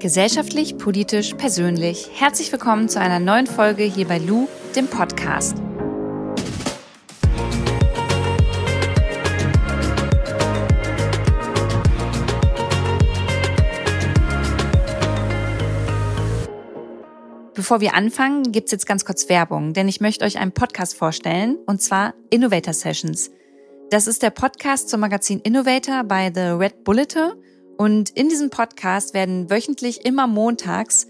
Gesellschaftlich, politisch, persönlich. Herzlich willkommen zu einer neuen Folge hier bei Lou, dem Podcast. Bevor wir anfangen, gibt's jetzt ganz kurz Werbung, denn ich möchte euch einen Podcast vorstellen, und zwar Innovator Sessions. Das ist der Podcast zum Magazin Innovator bei The Red Bulletin und in diesem Podcast werden wöchentlich immer montags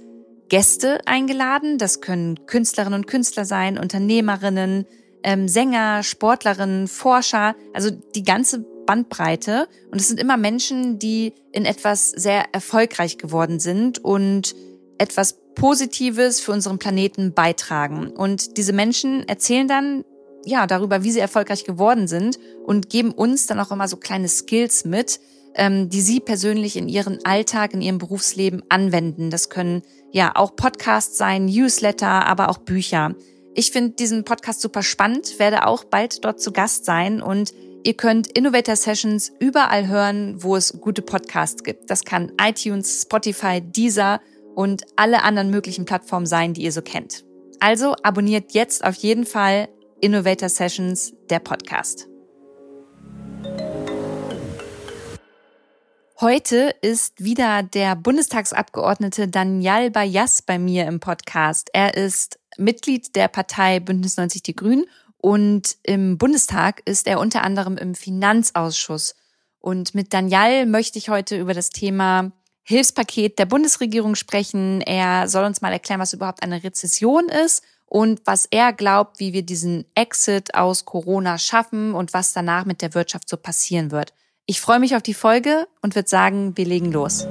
Gäste eingeladen. Das können Künstlerinnen und Künstler sein, Unternehmerinnen, ähm, Sänger, Sportlerinnen, Forscher, also die ganze Bandbreite. Und es sind immer Menschen, die in etwas sehr erfolgreich geworden sind und etwas Positives für unseren Planeten beitragen. Und diese Menschen erzählen dann ja darüber, wie sie erfolgreich geworden sind und geben uns dann auch immer so kleine Skills mit, ähm, die Sie persönlich in Ihren Alltag, in Ihrem Berufsleben anwenden. Das können ja auch Podcasts sein, Newsletter, aber auch Bücher. Ich finde diesen Podcast super spannend, werde auch bald dort zu Gast sein und ihr könnt Innovator Sessions überall hören, wo es gute Podcasts gibt. Das kann iTunes, Spotify, Deezer und alle anderen möglichen Plattformen sein, die ihr so kennt. Also abonniert jetzt auf jeden Fall Innovator Sessions, der Podcast. Heute ist wieder der Bundestagsabgeordnete Daniel Bayas bei mir im Podcast. Er ist Mitglied der Partei Bündnis 90 Die Grünen und im Bundestag ist er unter anderem im Finanzausschuss. Und mit Daniel möchte ich heute über das Thema Hilfspaket der Bundesregierung sprechen. Er soll uns mal erklären, was überhaupt eine Rezession ist und was er glaubt, wie wir diesen Exit aus Corona schaffen und was danach mit der Wirtschaft so passieren wird. Ich freue mich auf die Folge und würde sagen, wir legen los.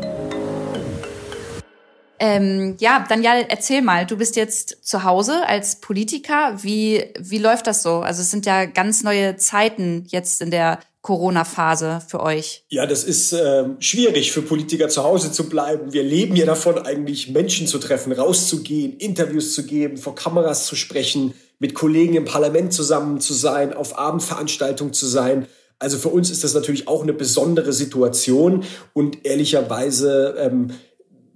Ähm, ja, Daniel, erzähl mal, du bist jetzt zu Hause als Politiker. Wie, wie läuft das so? Also es sind ja ganz neue Zeiten jetzt in der Corona-Phase für euch? Ja, das ist äh, schwierig für Politiker zu Hause zu bleiben. Wir leben ja davon, eigentlich Menschen zu treffen, rauszugehen, Interviews zu geben, vor Kameras zu sprechen, mit Kollegen im Parlament zusammen zu sein, auf Abendveranstaltungen zu sein. Also für uns ist das natürlich auch eine besondere Situation und ehrlicherweise ähm,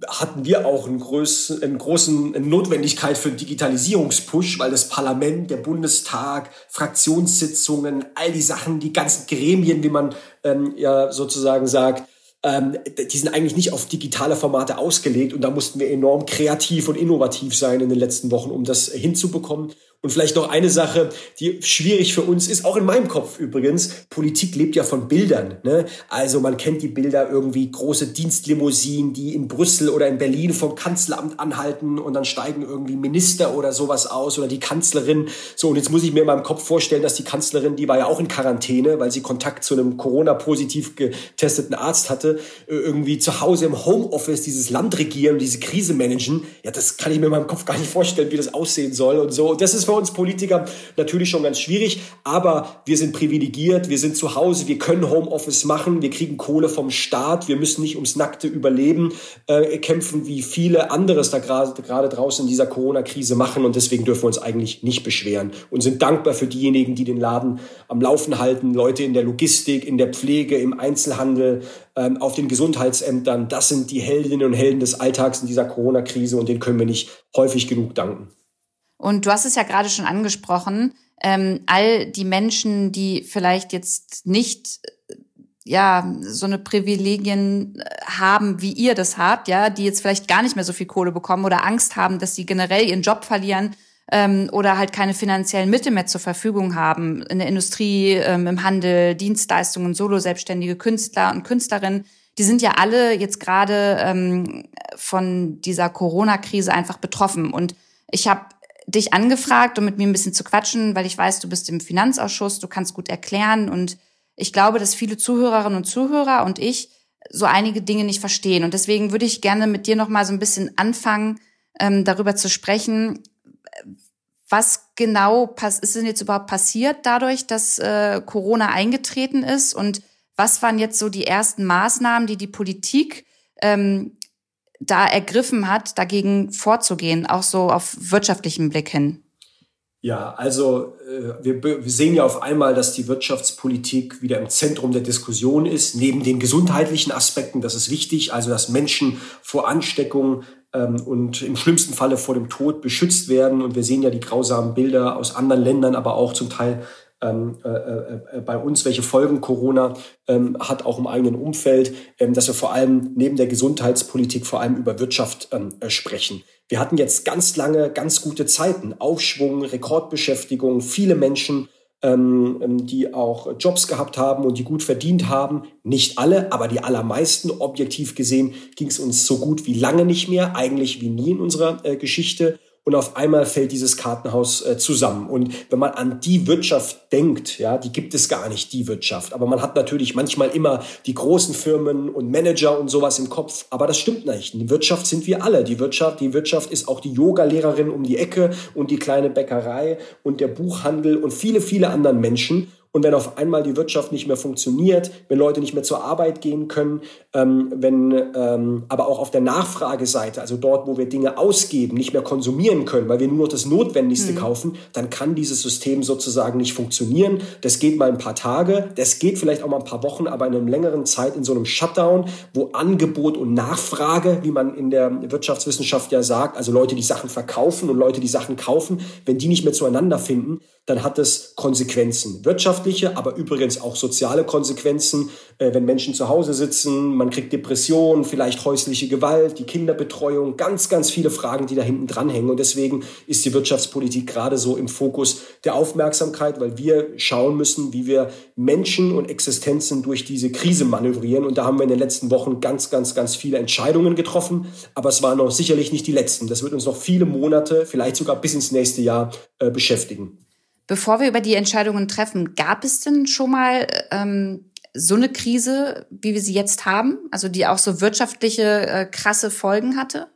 hatten wir auch einen, großen, einen großen eine Notwendigkeit für einen Digitalisierungspush, weil das Parlament, der Bundestag, Fraktionssitzungen, all die Sachen, die ganzen Gremien, wie man ähm, ja sozusagen sagt, ähm, die sind eigentlich nicht auf digitale Formate ausgelegt und da mussten wir enorm kreativ und innovativ sein in den letzten Wochen, um das hinzubekommen. Und vielleicht noch eine Sache, die schwierig für uns ist, auch in meinem Kopf übrigens. Politik lebt ja von Bildern. Ne? Also man kennt die Bilder irgendwie große Dienstlimousinen, die in Brüssel oder in Berlin vom Kanzleramt anhalten und dann steigen irgendwie Minister oder sowas aus oder die Kanzlerin. So, und jetzt muss ich mir in meinem Kopf vorstellen, dass die Kanzlerin, die war ja auch in Quarantäne, weil sie Kontakt zu einem Corona-positiv getesteten Arzt hatte, irgendwie zu Hause im Homeoffice dieses Land regieren, diese Krise managen. Ja, das kann ich mir in meinem Kopf gar nicht vorstellen, wie das aussehen soll und so. Das ist für uns Politiker natürlich schon ganz schwierig, aber wir sind privilegiert, wir sind zu Hause, wir können Homeoffice machen, wir kriegen Kohle vom Staat, wir müssen nicht ums nackte Überleben äh, kämpfen, wie viele anderes da gerade draußen in dieser Corona-Krise machen und deswegen dürfen wir uns eigentlich nicht beschweren und sind dankbar für diejenigen, die den Laden am Laufen halten, Leute in der Logistik, in der Pflege, im Einzelhandel, ähm, auf den Gesundheitsämtern. Das sind die Heldinnen und Helden des Alltags in dieser Corona-Krise und denen können wir nicht häufig genug danken. Und du hast es ja gerade schon angesprochen, ähm, all die Menschen, die vielleicht jetzt nicht ja so eine Privilegien äh, haben, wie ihr das habt, ja, die jetzt vielleicht gar nicht mehr so viel Kohle bekommen oder Angst haben, dass sie generell ihren Job verlieren ähm, oder halt keine finanziellen Mittel mehr zur Verfügung haben in der Industrie, ähm, im Handel, Dienstleistungen, Solo-Selbstständige Künstler und Künstlerinnen. Die sind ja alle jetzt gerade ähm, von dieser Corona-Krise einfach betroffen. Und ich habe dich angefragt, um mit mir ein bisschen zu quatschen, weil ich weiß, du bist im Finanzausschuss, du kannst gut erklären. Und ich glaube, dass viele Zuhörerinnen und Zuhörer und ich so einige Dinge nicht verstehen. Und deswegen würde ich gerne mit dir noch mal so ein bisschen anfangen, ähm, darüber zu sprechen, was genau ist denn jetzt überhaupt passiert dadurch, dass äh, Corona eingetreten ist? Und was waren jetzt so die ersten Maßnahmen, die die Politik ähm, da ergriffen hat, dagegen vorzugehen, auch so auf wirtschaftlichen Blick hin? Ja, also äh, wir, wir sehen ja auf einmal, dass die Wirtschaftspolitik wieder im Zentrum der Diskussion ist, neben den gesundheitlichen Aspekten, das ist wichtig, also dass Menschen vor Ansteckung ähm, und im schlimmsten Falle vor dem Tod beschützt werden. Und wir sehen ja die grausamen Bilder aus anderen Ländern, aber auch zum Teil ähm, äh, äh, bei uns, welche Folgen Corona ähm, hat, auch im eigenen Umfeld, ähm, dass wir vor allem neben der Gesundheitspolitik vor allem über Wirtschaft ähm, äh, sprechen. Wir hatten jetzt ganz lange, ganz gute Zeiten, Aufschwung, Rekordbeschäftigung, viele Menschen, ähm, ähm, die auch Jobs gehabt haben und die gut verdient haben. Nicht alle, aber die allermeisten. Objektiv gesehen ging es uns so gut wie lange nicht mehr, eigentlich wie nie in unserer äh, Geschichte und auf einmal fällt dieses Kartenhaus äh, zusammen. Und wenn man an die Wirtschaft denkt, ja, die gibt es gar nicht, die Wirtschaft. Aber man hat natürlich manchmal immer die großen Firmen und Manager und sowas im Kopf. Aber das stimmt nicht. Die Wirtschaft sind wir alle. Die Wirtschaft, die Wirtschaft ist auch die Yoga-Lehrerin um die Ecke und die kleine Bäckerei und der Buchhandel und viele, viele anderen Menschen. Und wenn auf einmal die Wirtschaft nicht mehr funktioniert, wenn Leute nicht mehr zur Arbeit gehen können, ähm, wenn ähm, aber auch auf der Nachfrageseite, also dort, wo wir Dinge ausgeben, nicht mehr konsumieren können, weil wir nur noch das Notwendigste mhm. kaufen, dann kann dieses System sozusagen nicht funktionieren. Das geht mal ein paar Tage, das geht vielleicht auch mal ein paar Wochen, aber in einer längeren Zeit in so einem Shutdown, wo Angebot und Nachfrage, wie man in der Wirtschaftswissenschaft ja sagt, also Leute, die Sachen verkaufen und Leute, die Sachen kaufen, wenn die nicht mehr zueinander finden, dann hat es Konsequenzen. Wirtschaftliche, aber übrigens auch soziale Konsequenzen, äh, wenn Menschen zu Hause sitzen, man kriegt Depressionen, vielleicht häusliche Gewalt, die Kinderbetreuung, ganz, ganz viele Fragen, die da hinten dranhängen. Und deswegen ist die Wirtschaftspolitik gerade so im Fokus der Aufmerksamkeit, weil wir schauen müssen, wie wir Menschen und Existenzen durch diese Krise manövrieren. Und da haben wir in den letzten Wochen ganz, ganz, ganz viele Entscheidungen getroffen. Aber es waren noch sicherlich nicht die letzten. Das wird uns noch viele Monate, vielleicht sogar bis ins nächste Jahr äh, beschäftigen. Bevor wir über die Entscheidungen treffen, gab es denn schon mal ähm, so eine Krise, wie wir sie jetzt haben, also die auch so wirtschaftliche äh, krasse Folgen hatte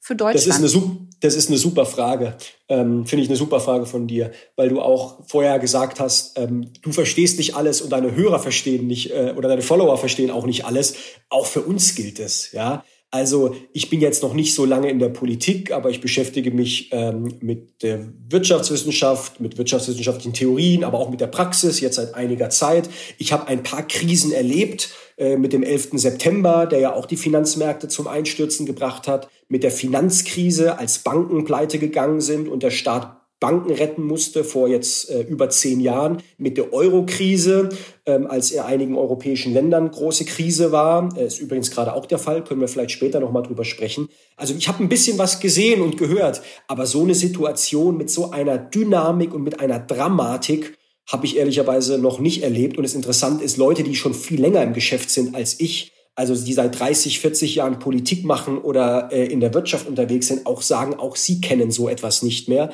für Deutschland? Das ist eine, das ist eine super Frage, ähm, finde ich eine super Frage von dir, weil du auch vorher gesagt hast, ähm, du verstehst nicht alles und deine Hörer verstehen nicht äh, oder deine Follower verstehen auch nicht alles. Auch für uns gilt es, ja. Also ich bin jetzt noch nicht so lange in der Politik, aber ich beschäftige mich ähm, mit der Wirtschaftswissenschaft, mit wirtschaftswissenschaftlichen Theorien, aber auch mit der Praxis jetzt seit einiger Zeit. Ich habe ein paar Krisen erlebt äh, mit dem 11. September, der ja auch die Finanzmärkte zum Einstürzen gebracht hat, mit der Finanzkrise, als Banken pleite gegangen sind und der Staat Banken retten musste vor jetzt äh, über zehn Jahren mit der Euro-Krise, ähm, als in einigen europäischen Ländern große Krise war. Äh, ist übrigens gerade auch der Fall, können wir vielleicht später nochmal drüber sprechen. Also ich habe ein bisschen was gesehen und gehört, aber so eine Situation mit so einer Dynamik und mit einer Dramatik habe ich ehrlicherweise noch nicht erlebt. Und es interessant ist, Leute, die schon viel länger im Geschäft sind als ich, also die seit 30, 40 Jahren Politik machen oder äh, in der Wirtschaft unterwegs sind, auch sagen, auch sie kennen so etwas nicht mehr.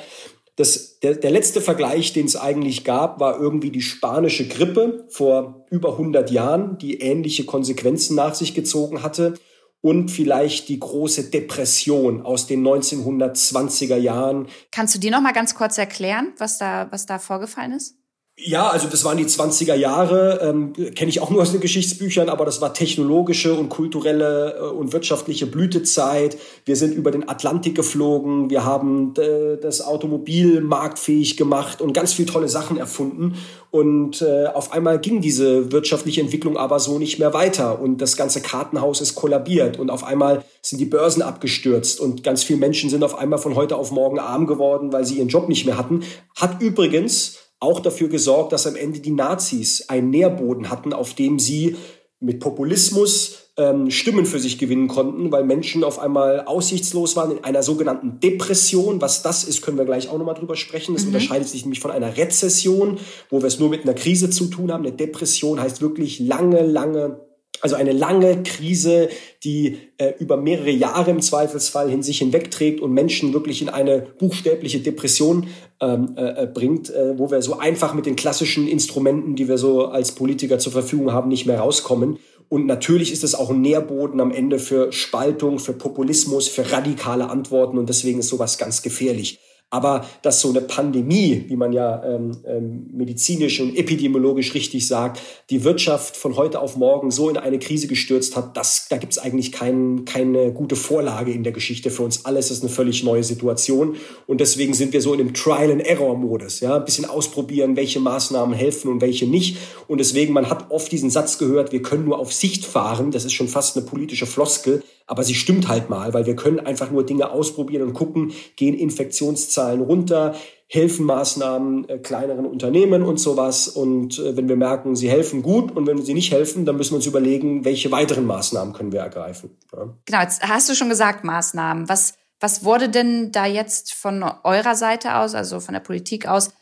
Das, der, der letzte Vergleich, den es eigentlich gab, war irgendwie die spanische Grippe vor über 100 Jahren, die ähnliche Konsequenzen nach sich gezogen hatte. Und vielleicht die große Depression aus den 1920er Jahren. Kannst du dir noch mal ganz kurz erklären, was da, was da vorgefallen ist? Ja, also das waren die 20er Jahre, ähm, kenne ich auch nur aus den Geschichtsbüchern, aber das war technologische und kulturelle äh, und wirtschaftliche Blütezeit. Wir sind über den Atlantik geflogen, wir haben äh, das Automobil marktfähig gemacht und ganz viele tolle Sachen erfunden. Und äh, auf einmal ging diese wirtschaftliche Entwicklung aber so nicht mehr weiter und das ganze Kartenhaus ist kollabiert und auf einmal sind die Börsen abgestürzt und ganz viele Menschen sind auf einmal von heute auf morgen arm geworden, weil sie ihren Job nicht mehr hatten. Hat übrigens auch dafür gesorgt, dass am Ende die Nazis einen Nährboden hatten, auf dem sie mit Populismus ähm, Stimmen für sich gewinnen konnten, weil Menschen auf einmal aussichtslos waren in einer sogenannten Depression. Was das ist, können wir gleich auch nochmal drüber sprechen. Das mhm. unterscheidet sich nämlich von einer Rezession, wo wir es nur mit einer Krise zu tun haben. Eine Depression heißt wirklich lange, lange also eine lange Krise, die äh, über mehrere Jahre im Zweifelsfall hin sich hinwegträgt und Menschen wirklich in eine buchstäbliche Depression ähm, äh, bringt, äh, wo wir so einfach mit den klassischen Instrumenten, die wir so als Politiker zur Verfügung haben, nicht mehr rauskommen. Und natürlich ist es auch ein Nährboden am Ende für Spaltung, für Populismus, für radikale Antworten und deswegen ist sowas ganz gefährlich. Aber dass so eine Pandemie, wie man ja ähm, ähm, medizinisch und epidemiologisch richtig sagt, die Wirtschaft von heute auf morgen so in eine Krise gestürzt hat, das, da gibt es eigentlich kein, keine gute Vorlage in der Geschichte für uns alle. Es ist eine völlig neue Situation. Und deswegen sind wir so in dem Trial-and-Error-Modus. Ja? Ein bisschen ausprobieren, welche Maßnahmen helfen und welche nicht. Und deswegen, man hat oft diesen Satz gehört, wir können nur auf Sicht fahren. Das ist schon fast eine politische Floskel. Aber sie stimmt halt mal, weil wir können einfach nur Dinge ausprobieren und gucken, gehen Infektionszahlen runter, helfen Maßnahmen äh, kleineren Unternehmen und sowas. Und äh, wenn wir merken, sie helfen gut und wenn sie nicht helfen, dann müssen wir uns überlegen, welche weiteren Maßnahmen können wir ergreifen. Ja. Genau, jetzt hast du schon gesagt, Maßnahmen. Was, was wurde denn da jetzt von eurer Seite aus, also von der Politik aus,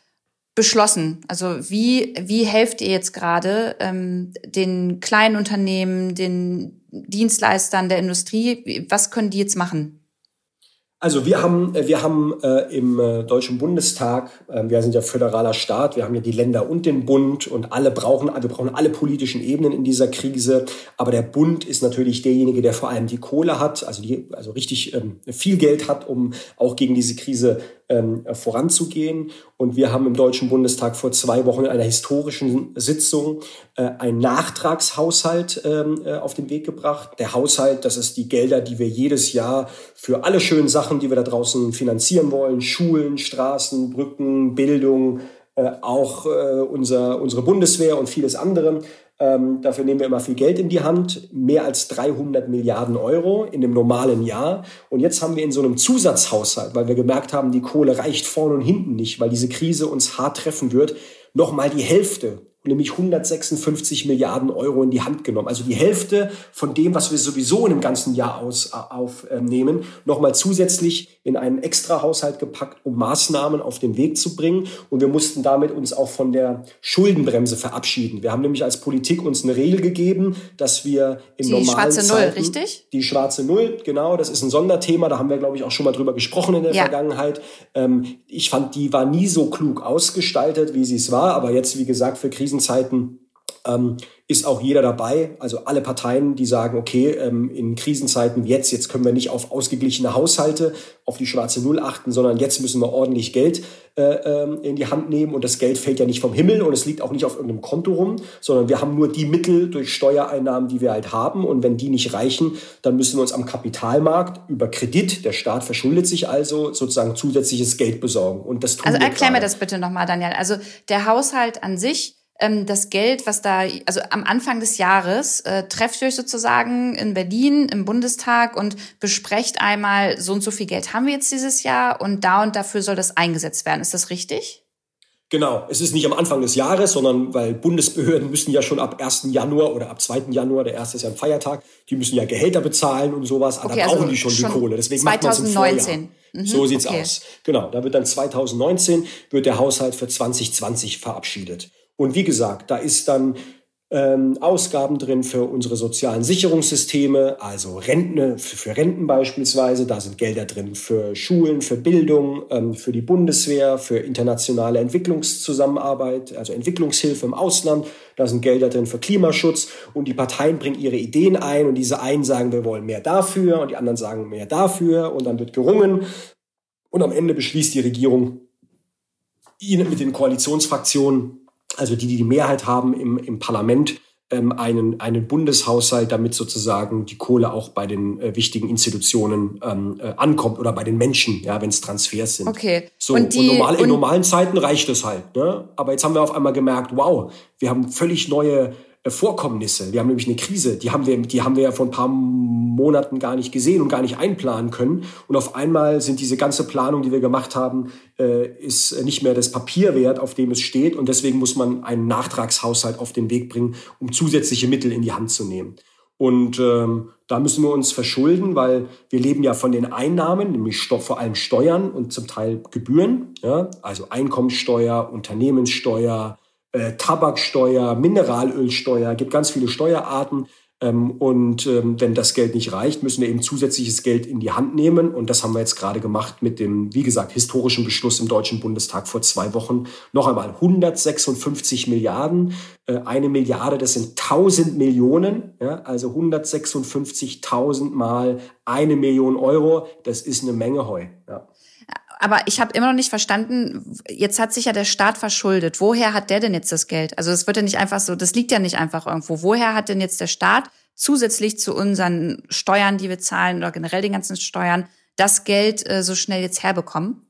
beschlossen? Also wie, wie helft ihr jetzt gerade ähm, den kleinen Unternehmen, den Dienstleistern der Industrie? Was können die jetzt machen? Also wir haben, äh, wir haben äh, im äh, Deutschen Bundestag, äh, wir sind ja föderaler Staat, wir haben ja die Länder und den Bund und alle brauchen, wir brauchen alle politischen Ebenen in dieser Krise. Aber der Bund ist natürlich derjenige, der vor allem die Kohle hat, also, die, also richtig ähm, viel Geld hat, um auch gegen diese Krise ähm, voranzugehen. Und wir haben im Deutschen Bundestag vor zwei Wochen in einer historischen Sitzung äh, einen Nachtragshaushalt ähm, äh, auf den Weg gebracht. Der Haushalt, das ist die Gelder, die wir jedes Jahr für alle schönen Sachen, die wir da draußen finanzieren wollen, Schulen, Straßen, Brücken, Bildung, äh, auch äh, unser, unsere Bundeswehr und vieles andere ähm, dafür nehmen wir immer viel Geld in die Hand, mehr als 300 Milliarden Euro in dem normalen Jahr. Und jetzt haben wir in so einem Zusatzhaushalt, weil wir gemerkt haben, die Kohle reicht vorne und hinten nicht, weil diese Krise uns hart treffen wird, nochmal die Hälfte nämlich 156 Milliarden Euro in die Hand genommen. Also die Hälfte von dem, was wir sowieso in einem ganzen Jahr aus, aufnehmen, nochmal zusätzlich in einen extra Haushalt gepackt, um Maßnahmen auf den Weg zu bringen. Und wir mussten damit uns auch von der Schuldenbremse verabschieden. Wir haben nämlich als Politik uns eine Regel gegeben, dass wir in die normalen schwarze Zeiten, Null, richtig? Die schwarze Null, genau. Das ist ein Sonderthema. Da haben wir, glaube ich, auch schon mal drüber gesprochen in der ja. Vergangenheit. Ähm, ich fand, die war nie so klug ausgestaltet, wie sie es war. Aber jetzt, wie gesagt, für Krisen Krisenzeiten ähm, ist auch jeder dabei, also alle Parteien, die sagen, okay, ähm, in Krisenzeiten wie jetzt, jetzt können wir nicht auf ausgeglichene Haushalte, auf die schwarze Null achten, sondern jetzt müssen wir ordentlich Geld äh, ähm, in die Hand nehmen. Und das Geld fällt ja nicht vom Himmel und es liegt auch nicht auf irgendeinem Konto rum, sondern wir haben nur die Mittel durch Steuereinnahmen, die wir halt haben. Und wenn die nicht reichen, dann müssen wir uns am Kapitalmarkt über Kredit, der Staat verschuldet sich also, sozusagen zusätzliches Geld besorgen. Und das tun Also erklär mir das bitte nochmal, Daniel. Also der Haushalt an sich ähm, das Geld, was da, also am Anfang des Jahres äh, trefft ihr euch sozusagen in Berlin im Bundestag und besprecht einmal, so und so viel Geld haben wir jetzt dieses Jahr und da und dafür soll das eingesetzt werden. Ist das richtig? Genau, es ist nicht am Anfang des Jahres, sondern weil Bundesbehörden müssen ja schon ab 1. Januar oder ab 2. Januar, der erste ist ja ein Feiertag, die müssen ja Gehälter bezahlen und sowas, okay, da brauchen also die schon, schon die Kohle. Deswegen 2019. macht man Mhm, so sieht's okay. aus. Genau, da wird dann 2019 wird der Haushalt für 2020 verabschiedet. Und wie gesagt, da ist dann ähm, Ausgaben drin für unsere sozialen Sicherungssysteme, also Renten, für, für Renten beispielsweise. Da sind Gelder drin für Schulen, für Bildung, ähm, für die Bundeswehr, für internationale Entwicklungszusammenarbeit, also Entwicklungshilfe im Ausland. Da sind Gelder drin für Klimaschutz. Und die Parteien bringen ihre Ideen ein und diese einen sagen, wir wollen mehr dafür und die anderen sagen mehr dafür und dann wird gerungen. Und am Ende beschließt die Regierung mit den Koalitionsfraktionen also die, die die Mehrheit haben im, im Parlament, ähm, einen, einen Bundeshaushalt, damit sozusagen die Kohle auch bei den äh, wichtigen Institutionen ähm, äh, ankommt oder bei den Menschen, ja, wenn es Transfers sind. Okay. So, und, die, und, normal, in normalen Zeiten reicht es halt. Ne? Aber jetzt haben wir auf einmal gemerkt, wow, wir haben völlig neue Vorkommnisse. Wir haben nämlich eine Krise, die haben wir, die haben wir ja vor ein paar Monaten gar nicht gesehen und gar nicht einplanen können. Und auf einmal sind diese ganze Planung, die wir gemacht haben, äh, ist nicht mehr das Papier wert, auf dem es steht. Und deswegen muss man einen Nachtragshaushalt auf den Weg bringen, um zusätzliche Mittel in die Hand zu nehmen. Und ähm, da müssen wir uns verschulden, weil wir leben ja von den Einnahmen, nämlich vor allem Steuern und zum Teil Gebühren, ja? also Einkommensteuer, Unternehmenssteuer, äh, Tabaksteuer, Mineralölsteuer, gibt ganz viele Steuerarten. Ähm, und ähm, wenn das Geld nicht reicht, müssen wir eben zusätzliches Geld in die Hand nehmen. Und das haben wir jetzt gerade gemacht mit dem, wie gesagt, historischen Beschluss im Deutschen Bundestag vor zwei Wochen. Noch einmal 156 Milliarden. Äh, eine Milliarde, das sind 1000 Millionen. Ja, also 156.000 mal eine Million Euro. Das ist eine Menge Heu. Ja. Aber ich habe immer noch nicht verstanden, jetzt hat sich ja der Staat verschuldet. Woher hat der denn jetzt das Geld? Also es wird ja nicht einfach so, das liegt ja nicht einfach irgendwo. Woher hat denn jetzt der Staat zusätzlich zu unseren Steuern, die wir zahlen oder generell den ganzen Steuern, das Geld äh, so schnell jetzt herbekommen?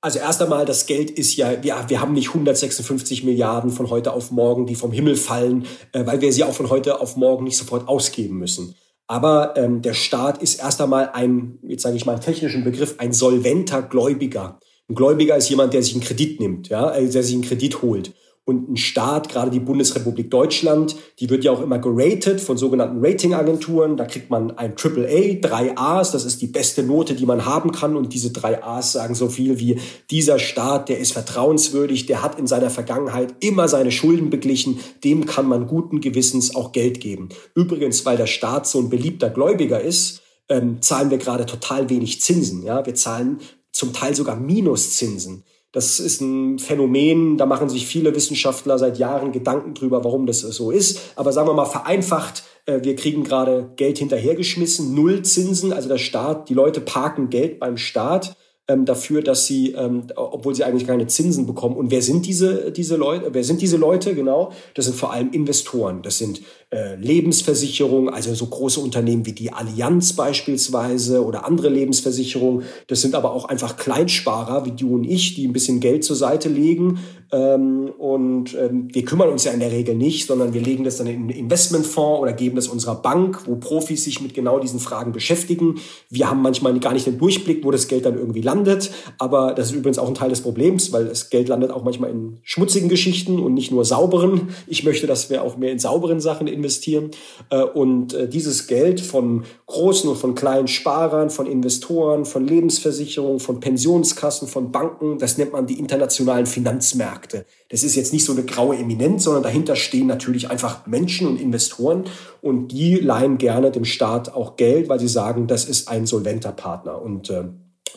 Also erst einmal, das Geld ist ja, ja, wir haben nicht 156 Milliarden von heute auf morgen, die vom Himmel fallen, äh, weil wir sie auch von heute auf morgen nicht sofort ausgeben müssen. Aber ähm, der Staat ist erst einmal ein, jetzt sage ich mal einen technischen Begriff, ein solventer Gläubiger. Ein Gläubiger ist jemand, der sich einen Kredit nimmt, ja, äh, der sich einen Kredit holt. Und ein Staat, gerade die Bundesrepublik Deutschland, die wird ja auch immer geratet von sogenannten Ratingagenturen. Da kriegt man ein AAA, drei A's, das ist die beste Note, die man haben kann. Und diese drei A's sagen so viel wie, dieser Staat, der ist vertrauenswürdig, der hat in seiner Vergangenheit immer seine Schulden beglichen, dem kann man guten Gewissens auch Geld geben. Übrigens, weil der Staat so ein beliebter Gläubiger ist, ähm, zahlen wir gerade total wenig Zinsen. Ja, wir zahlen zum Teil sogar Minuszinsen. Das ist ein Phänomen, da machen sich viele Wissenschaftler seit Jahren Gedanken drüber, warum das so ist. Aber sagen wir mal vereinfacht, äh, wir kriegen gerade Geld hinterhergeschmissen, null Zinsen, also der Staat, die Leute parken Geld beim Staat ähm, dafür, dass sie, ähm, obwohl sie eigentlich keine Zinsen bekommen. Und wer sind diese, diese Leute? Wer sind diese Leute? Genau, das sind vor allem Investoren. Das sind äh, Lebensversicherungen, also so große Unternehmen wie die Allianz beispielsweise oder andere Lebensversicherungen. Das sind aber auch einfach Kleinsparer wie du und ich, die ein bisschen Geld zur Seite legen. Ähm, und ähm, wir kümmern uns ja in der Regel nicht, sondern wir legen das dann in einen Investmentfonds oder geben das unserer Bank, wo Profis sich mit genau diesen Fragen beschäftigen. Wir haben manchmal gar nicht den Durchblick, wo das Geld dann irgendwie landet. Aber das ist übrigens auch ein Teil des Problems, weil das Geld landet auch manchmal in schmutzigen Geschichten und nicht nur sauberen. Ich möchte, dass wir auch mehr in sauberen Sachen investieren. Äh, und äh, dieses Geld von großen und von kleinen Sparern, von Investoren, von Lebensversicherungen, von Pensionskassen, von Banken, das nennt man die internationalen Finanzmärkte. Das ist jetzt nicht so eine graue Eminenz, sondern dahinter stehen natürlich einfach Menschen und Investoren und die leihen gerne dem Staat auch Geld, weil sie sagen, das ist ein solventer Partner. Und äh,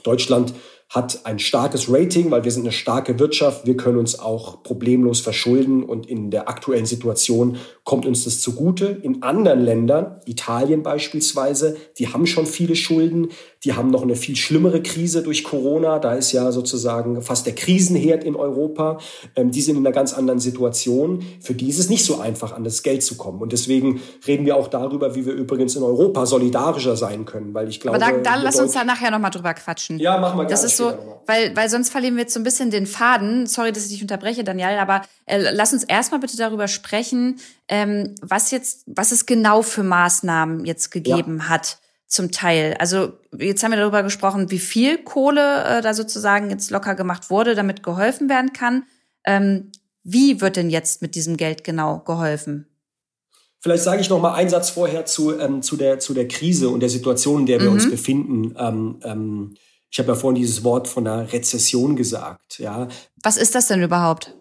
Deutschland hat ein starkes Rating, weil wir sind eine starke Wirtschaft. Wir können uns auch problemlos verschulden und in der aktuellen Situation kommt uns das zugute. In anderen Ländern, Italien beispielsweise, die haben schon viele Schulden. Die haben noch eine viel schlimmere Krise durch Corona. Da ist ja sozusagen fast der Krisenherd in Europa. Ähm, die sind in einer ganz anderen Situation. Für die ist es nicht so einfach, an das Geld zu kommen. Und deswegen reden wir auch darüber, wie wir übrigens in Europa solidarischer sein können, weil ich glaube. Aber da, da lass uns da nachher nochmal drüber quatschen. Ja, machen wir gerne. So, weil, weil sonst verlieren wir jetzt so ein bisschen den Faden. Sorry, dass ich dich unterbreche, Daniel, aber äh, lass uns erstmal bitte darüber sprechen, ähm, was jetzt, was es genau für Maßnahmen jetzt gegeben ja. hat zum Teil. Also jetzt haben wir darüber gesprochen, wie viel Kohle äh, da sozusagen jetzt locker gemacht wurde, damit geholfen werden kann. Ähm, wie wird denn jetzt mit diesem Geld genau geholfen? Vielleicht sage ich noch mal einen Satz vorher zu, ähm, zu, der, zu der Krise und der Situation, in der wir mhm. uns befinden. Ähm, ähm, ich habe ja vorhin dieses Wort von einer Rezession gesagt. Ja. Was ist das denn überhaupt?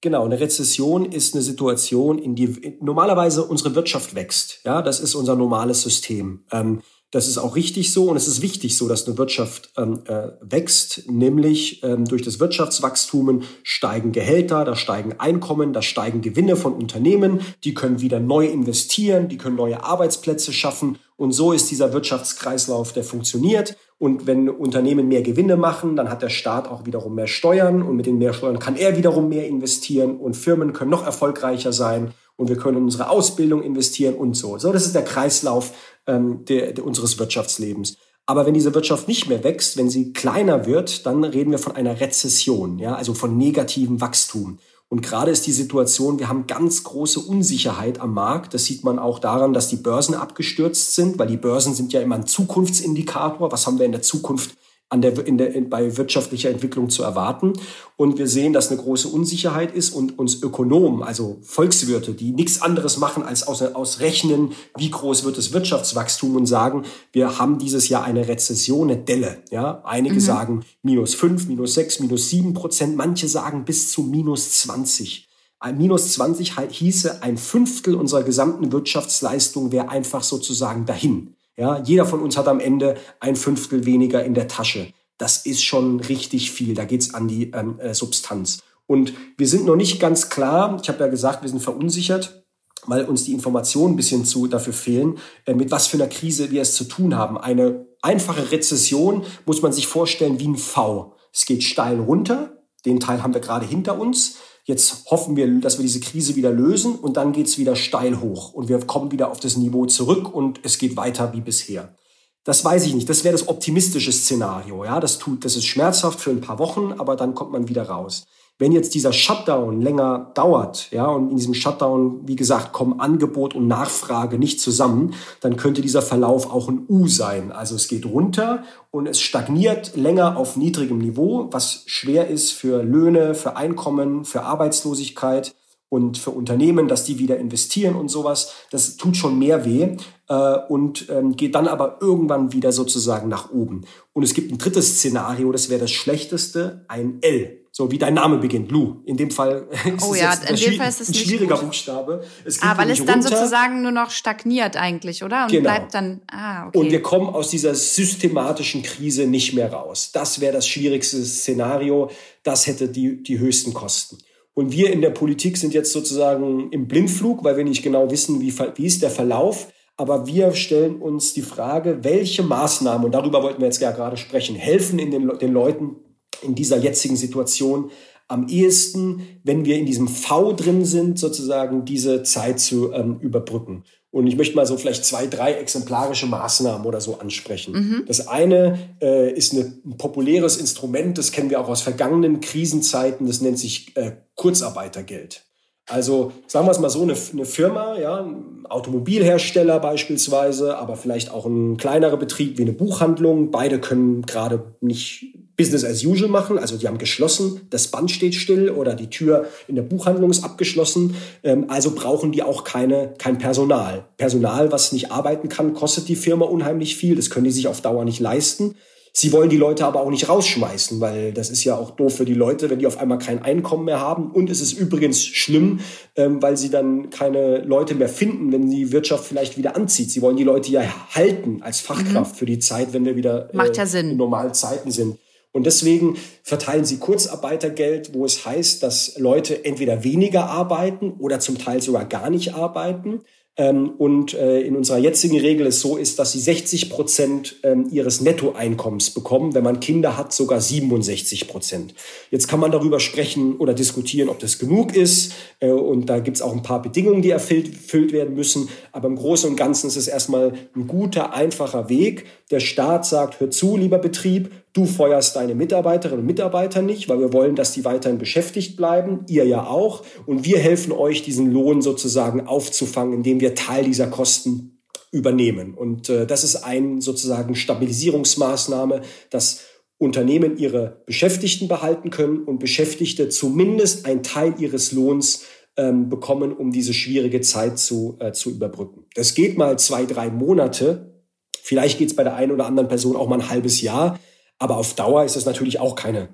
Genau, eine Rezession ist eine Situation, in die normalerweise unsere Wirtschaft wächst. Ja, das ist unser normales System. Ähm, das ist auch richtig so und es ist wichtig so, dass eine Wirtschaft ähm, äh, wächst, nämlich ähm, durch das Wirtschaftswachstum steigen Gehälter, da steigen Einkommen, da steigen Gewinne von Unternehmen, die können wieder neu investieren, die können neue Arbeitsplätze schaffen und so ist dieser Wirtschaftskreislauf, der funktioniert. Und wenn Unternehmen mehr Gewinne machen, dann hat der Staat auch wiederum mehr Steuern und mit den mehr Steuern kann er wiederum mehr investieren und Firmen können noch erfolgreicher sein und wir können in unsere Ausbildung investieren und so. So, das ist der Kreislauf ähm, der, der, unseres Wirtschaftslebens. Aber wenn diese Wirtschaft nicht mehr wächst, wenn sie kleiner wird, dann reden wir von einer Rezession, ja, also von negativem Wachstum. Und gerade ist die Situation, wir haben ganz große Unsicherheit am Markt. Das sieht man auch daran, dass die Börsen abgestürzt sind, weil die Börsen sind ja immer ein Zukunftsindikator. Was haben wir in der Zukunft an der, in der, in, bei wirtschaftlicher Entwicklung zu erwarten. Und wir sehen, dass eine große Unsicherheit ist und uns Ökonomen, also Volkswirte, die nichts anderes machen als aus, ausrechnen, wie groß wird das Wirtschaftswachstum und sagen, wir haben dieses Jahr eine Rezession, eine Delle. Ja, einige mhm. sagen minus fünf, minus sechs, minus sieben Prozent, manche sagen bis zu minus zwanzig. Ein minus 20 hieße, ein Fünftel unserer gesamten Wirtschaftsleistung wäre einfach sozusagen dahin. Ja, jeder von uns hat am Ende ein Fünftel weniger in der Tasche. Das ist schon richtig viel. Da geht's an die ähm, äh, Substanz. Und wir sind noch nicht ganz klar. Ich habe ja gesagt, wir sind verunsichert. weil uns die Informationen ein bisschen zu dafür fehlen, äh, mit was für einer Krise wir es zu tun haben. Eine einfache Rezession muss man sich vorstellen wie ein V. Es geht steil runter, den Teil haben wir gerade hinter uns. Jetzt hoffen wir, dass wir diese Krise wieder lösen und dann geht es wieder steil hoch und wir kommen wieder auf das Niveau zurück und es geht weiter wie bisher. Das weiß ich nicht. Das wäre das optimistische Szenario. Ja, das tut, das ist schmerzhaft für ein paar Wochen, aber dann kommt man wieder raus. Wenn jetzt dieser Shutdown länger dauert, ja, und in diesem Shutdown, wie gesagt, kommen Angebot und Nachfrage nicht zusammen, dann könnte dieser Verlauf auch ein U sein. Also es geht runter und es stagniert länger auf niedrigem Niveau, was schwer ist für Löhne, für Einkommen, für Arbeitslosigkeit und für Unternehmen, dass die wieder investieren und sowas. Das tut schon mehr weh äh, und ähm, geht dann aber irgendwann wieder sozusagen nach oben. Und es gibt ein drittes Szenario, das wäre das schlechteste, ein L. So wie dein Name beginnt, Lou. In dem Fall ist oh es ja, in dem Fall ist es ein schwieriger gut. Buchstabe. Es ah, weil es dann runter. sozusagen nur noch stagniert eigentlich, oder? Und genau. bleibt dann. Ah, okay. Und wir kommen aus dieser systematischen Krise nicht mehr raus. Das wäre das schwierigste Szenario. Das hätte die, die höchsten Kosten. Und wir in der Politik sind jetzt sozusagen im Blindflug, weil wir nicht genau wissen, wie, wie ist der Verlauf. Aber wir stellen uns die Frage, welche Maßnahmen, und darüber wollten wir jetzt ja gerade sprechen, helfen in den, den Leuten in dieser jetzigen Situation am ehesten, wenn wir in diesem V drin sind, sozusagen diese Zeit zu ähm, überbrücken. Und ich möchte mal so vielleicht zwei, drei exemplarische Maßnahmen oder so ansprechen. Mhm. Das eine äh, ist eine, ein populäres Instrument, das kennen wir auch aus vergangenen Krisenzeiten, das nennt sich äh, Kurzarbeitergeld. Also sagen wir es mal so, eine, eine Firma, ja, ein Automobilhersteller beispielsweise, aber vielleicht auch ein kleinerer Betrieb wie eine Buchhandlung. Beide können gerade nicht Business as usual machen. Also die haben geschlossen, das Band steht still oder die Tür in der Buchhandlung ist abgeschlossen. Ähm, also brauchen die auch keine, kein Personal. Personal, was nicht arbeiten kann, kostet die Firma unheimlich viel. Das können die sich auf Dauer nicht leisten. Sie wollen die Leute aber auch nicht rausschmeißen, weil das ist ja auch doof für die Leute, wenn die auf einmal kein Einkommen mehr haben. Und es ist übrigens schlimm, ähm, weil sie dann keine Leute mehr finden, wenn die Wirtschaft vielleicht wieder anzieht. Sie wollen die Leute ja halten als Fachkraft mhm. für die Zeit, wenn wir wieder Macht ja in normalen Zeiten sind. Und deswegen verteilen sie Kurzarbeitergeld, wo es heißt, dass Leute entweder weniger arbeiten oder zum Teil sogar gar nicht arbeiten. Ähm, und äh, in unserer jetzigen Regel es so ist, dass sie 60 Prozent ähm, ihres Nettoeinkommens bekommen. Wenn man Kinder hat, sogar 67 Prozent. Jetzt kann man darüber sprechen oder diskutieren, ob das genug ist. Äh, und da gibt es auch ein paar Bedingungen, die erfüllt, erfüllt werden müssen. Aber im Großen und Ganzen ist es erstmal ein guter, einfacher Weg. Der Staat sagt, hör zu, lieber Betrieb, Du feuerst deine Mitarbeiterinnen und Mitarbeiter nicht, weil wir wollen, dass die weiterhin beschäftigt bleiben. Ihr ja auch. Und wir helfen euch, diesen Lohn sozusagen aufzufangen, indem wir Teil dieser Kosten übernehmen. Und äh, das ist ein sozusagen Stabilisierungsmaßnahme, dass Unternehmen ihre Beschäftigten behalten können und Beschäftigte zumindest einen Teil ihres Lohns ähm, bekommen, um diese schwierige Zeit zu, äh, zu überbrücken. Das geht mal zwei, drei Monate. Vielleicht geht es bei der einen oder anderen Person auch mal ein halbes Jahr. Aber auf Dauer ist das natürlich auch keine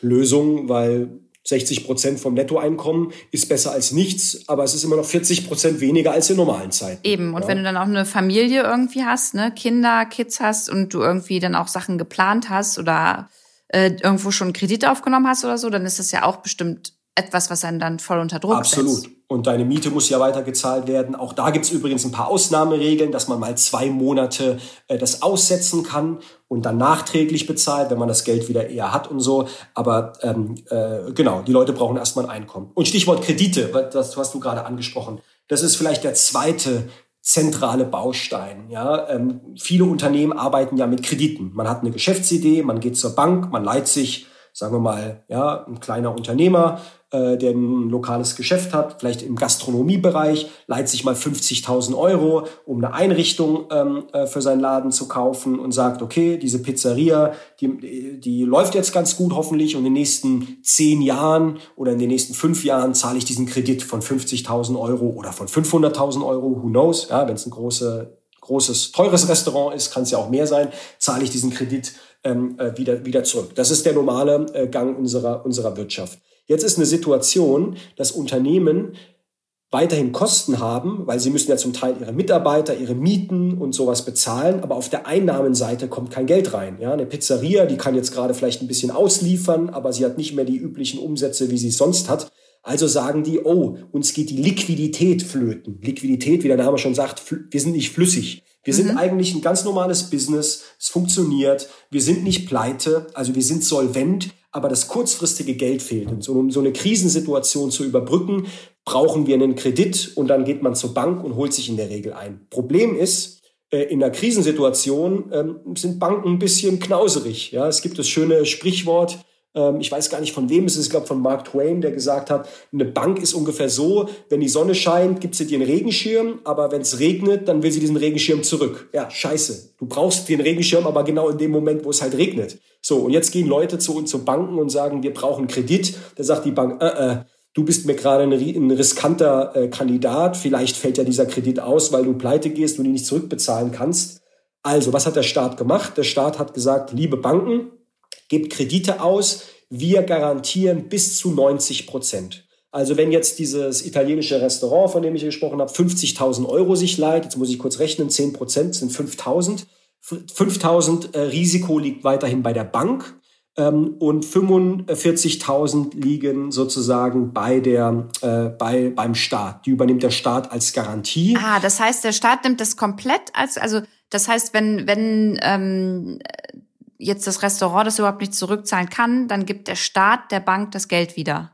Lösung, weil 60 Prozent vom Nettoeinkommen ist besser als nichts, aber es ist immer noch 40 Prozent weniger als in normalen Zeiten. Eben. Und ja. wenn du dann auch eine Familie irgendwie hast, ne, Kinder, Kids hast und du irgendwie dann auch Sachen geplant hast oder äh, irgendwo schon Kredit aufgenommen hast oder so, dann ist das ja auch bestimmt etwas, was einen dann voll unter Druck Absolut. setzt. Und deine Miete muss ja weiter gezahlt werden. Auch da gibt es übrigens ein paar Ausnahmeregeln, dass man mal zwei Monate äh, das aussetzen kann und dann nachträglich bezahlt, wenn man das Geld wieder eher hat und so. Aber ähm, äh, genau, die Leute brauchen erstmal ein Einkommen. Und Stichwort Kredite, das hast du gerade angesprochen. Das ist vielleicht der zweite zentrale Baustein. Ja, ähm, viele Unternehmen arbeiten ja mit Krediten. Man hat eine Geschäftsidee, man geht zur Bank, man leiht sich, sagen wir mal, ja, ein kleiner Unternehmer äh, der ein lokales Geschäft hat, vielleicht im Gastronomiebereich, leiht sich mal 50.000 Euro, um eine Einrichtung ähm, äh, für seinen Laden zu kaufen und sagt, okay, diese Pizzeria, die, die läuft jetzt ganz gut hoffentlich und in den nächsten zehn Jahren oder in den nächsten fünf Jahren zahle ich diesen Kredit von 50.000 Euro oder von 500.000 Euro, who knows, ja, wenn es ein große, großes, teures Restaurant ist, kann es ja auch mehr sein, zahle ich diesen Kredit ähm, äh, wieder, wieder zurück. Das ist der normale äh, Gang unserer, unserer Wirtschaft. Jetzt ist eine Situation, dass Unternehmen weiterhin Kosten haben, weil sie müssen ja zum Teil ihre Mitarbeiter, ihre Mieten und sowas bezahlen, aber auf der Einnahmenseite kommt kein Geld rein. Ja, eine Pizzeria, die kann jetzt gerade vielleicht ein bisschen ausliefern, aber sie hat nicht mehr die üblichen Umsätze, wie sie es sonst hat. Also sagen die, oh, uns geht die Liquidität flöten. Liquidität, wie der Name schon sagt, wir sind nicht flüssig. Wir sind mhm. eigentlich ein ganz normales Business. Es funktioniert. Wir sind nicht pleite. Also wir sind solvent. Aber das kurzfristige Geld fehlt. Und so, um so eine Krisensituation zu überbrücken, brauchen wir einen Kredit und dann geht man zur Bank und holt sich in der Regel ein. Problem ist, äh, in einer Krisensituation ähm, sind Banken ein bisschen knauserig. Ja, es gibt das schöne Sprichwort, ich weiß gar nicht von wem es ist, ich glaube von Mark Twain, der gesagt hat, eine Bank ist ungefähr so, wenn die Sonne scheint, gibt sie dir einen Regenschirm, aber wenn es regnet, dann will sie diesen Regenschirm zurück. Ja, scheiße. Du brauchst den Regenschirm, aber genau in dem Moment, wo es halt regnet. So, und jetzt gehen Leute zu uns zu Banken und sagen, wir brauchen Kredit. Da sagt die Bank, äh, äh, du bist mir gerade ein, ein, riskanter äh, Kandidat, vielleicht fällt ja dieser Kredit aus, weil du pleite gehst und ihn nicht zurückbezahlen kannst. Also, was hat der Staat gemacht? Der Staat hat gesagt, liebe Banken, gebt Kredite aus, wir garantieren bis zu 90 Prozent. Also wenn jetzt dieses italienische Restaurant, von dem ich gesprochen habe, 50.000 Euro sich leiht, jetzt muss ich kurz rechnen, 10 Prozent sind 5.000. 5.000 äh, Risiko liegt weiterhin bei der Bank ähm, und 45.000 liegen sozusagen bei der, äh, bei, beim Staat. Die übernimmt der Staat als Garantie. Ah, das heißt, der Staat nimmt das komplett als, also das heißt, wenn, wenn ähm, jetzt das Restaurant das überhaupt nicht zurückzahlen kann, dann gibt der Staat der Bank das Geld wieder.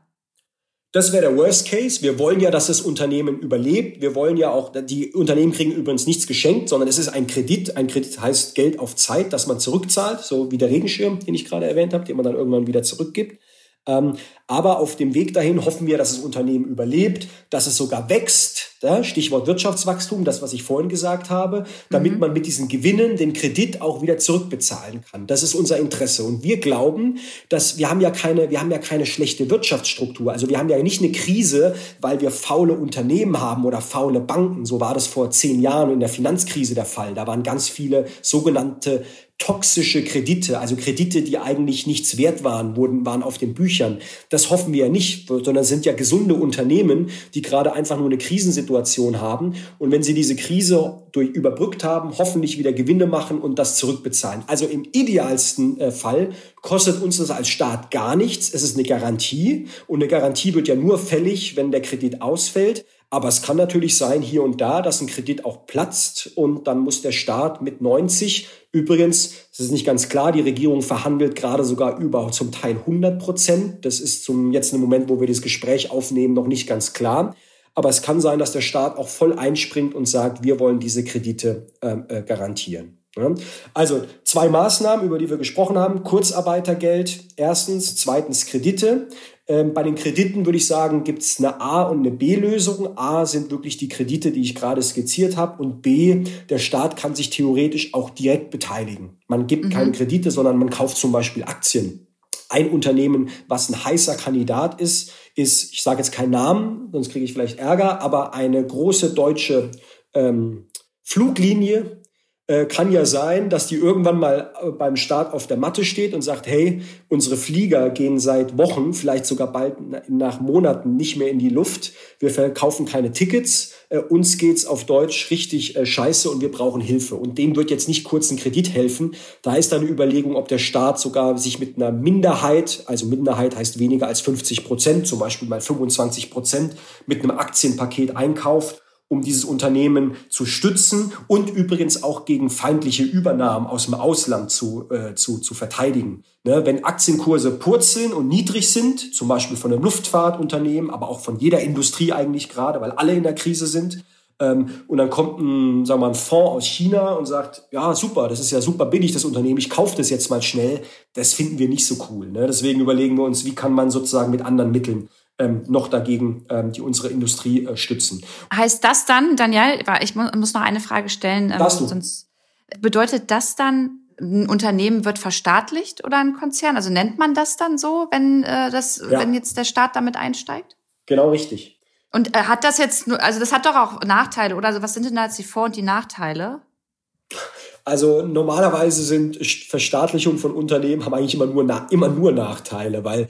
Das wäre der Worst Case. Wir wollen ja, dass das Unternehmen überlebt. Wir wollen ja auch, die Unternehmen kriegen übrigens nichts geschenkt, sondern es ist ein Kredit. Ein Kredit heißt Geld auf Zeit, das man zurückzahlt, so wie der Regenschirm, den ich gerade erwähnt habe, den man dann irgendwann wieder zurückgibt. Ähm, aber auf dem Weg dahin hoffen wir, dass das Unternehmen überlebt, dass es sogar wächst. Stichwort Wirtschaftswachstum, das, was ich vorhin gesagt habe, damit mhm. man mit diesen Gewinnen den Kredit auch wieder zurückbezahlen kann. Das ist unser Interesse. Und wir glauben, dass wir haben ja keine, wir haben ja keine schlechte Wirtschaftsstruktur. Also wir haben ja nicht eine Krise, weil wir faule Unternehmen haben oder faule Banken. So war das vor zehn Jahren in der Finanzkrise der Fall. Da waren ganz viele sogenannte toxische Kredite, also Kredite, die eigentlich nichts wert waren, wurden, waren auf den Büchern. Das hoffen wir ja nicht, sondern sind ja gesunde Unternehmen, die gerade einfach nur eine Krisensituation haben. Und wenn sie diese Krise durch überbrückt haben, hoffentlich wieder Gewinne machen und das zurückbezahlen. Also im idealsten äh, Fall kostet uns das als Staat gar nichts. Es ist eine Garantie und eine Garantie wird ja nur fällig, wenn der Kredit ausfällt. Aber es kann natürlich sein, hier und da, dass ein Kredit auch platzt und dann muss der Staat mit 90, übrigens, das ist nicht ganz klar, die Regierung verhandelt gerade sogar über zum Teil 100 Prozent. Das ist zum jetzt im Moment, wo wir das Gespräch aufnehmen, noch nicht ganz klar. Aber es kann sein, dass der Staat auch voll einspringt und sagt, wir wollen diese Kredite ähm, äh, garantieren. Also zwei Maßnahmen, über die wir gesprochen haben. Kurzarbeitergeld erstens, zweitens Kredite. Ähm, bei den Krediten würde ich sagen, gibt es eine A- und eine B-Lösung. A sind wirklich die Kredite, die ich gerade skizziert habe. Und B, der Staat kann sich theoretisch auch direkt beteiligen. Man gibt mhm. keine Kredite, sondern man kauft zum Beispiel Aktien. Ein Unternehmen, was ein heißer Kandidat ist, ist, ich sage jetzt keinen Namen, sonst kriege ich vielleicht Ärger, aber eine große deutsche ähm, Fluglinie, kann ja sein, dass die irgendwann mal äh, beim Start auf der Matte steht und sagt, hey, unsere Flieger gehen seit Wochen, vielleicht sogar bald nach Monaten nicht mehr in die Luft. Wir verkaufen keine Tickets. Äh, uns geht's auf Deutsch richtig äh, scheiße und wir brauchen Hilfe. Und dem wird jetzt nicht kurz ein Kredit helfen. Da ist dann eine Überlegung, ob der Staat sogar sich mit einer Minderheit, also Minderheit heißt weniger als 50 Prozent, zum Beispiel mal 25 Prozent, mit einem Aktienpaket einkauft um dieses Unternehmen zu stützen und übrigens auch gegen feindliche Übernahmen aus dem Ausland zu, äh, zu, zu verteidigen. Ne, wenn Aktienkurse purzeln und niedrig sind, zum Beispiel von einem Luftfahrtunternehmen, aber auch von jeder Industrie eigentlich gerade, weil alle in der Krise sind, ähm, und dann kommt ein, sagen wir mal, ein Fonds aus China und sagt, ja, super, das ist ja super billig, das Unternehmen, ich kaufe das jetzt mal schnell. Das finden wir nicht so cool. Ne? Deswegen überlegen wir uns, wie kann man sozusagen mit anderen Mitteln ähm, noch dagegen, ähm, die unsere Industrie äh, stützen. Heißt das dann, Daniel, ich muss noch eine Frage stellen, ähm, sonst bedeutet das dann, ein Unternehmen wird verstaatlicht oder ein Konzern? Also nennt man das dann so, wenn äh, das, ja. wenn jetzt der Staat damit einsteigt? Genau richtig. Und äh, hat das jetzt also das hat doch auch Nachteile, oder? Also was sind denn da jetzt die Vor- und die Nachteile? Also normalerweise sind Verstaatlichungen von Unternehmen haben eigentlich immer nur, immer nur Nachteile, weil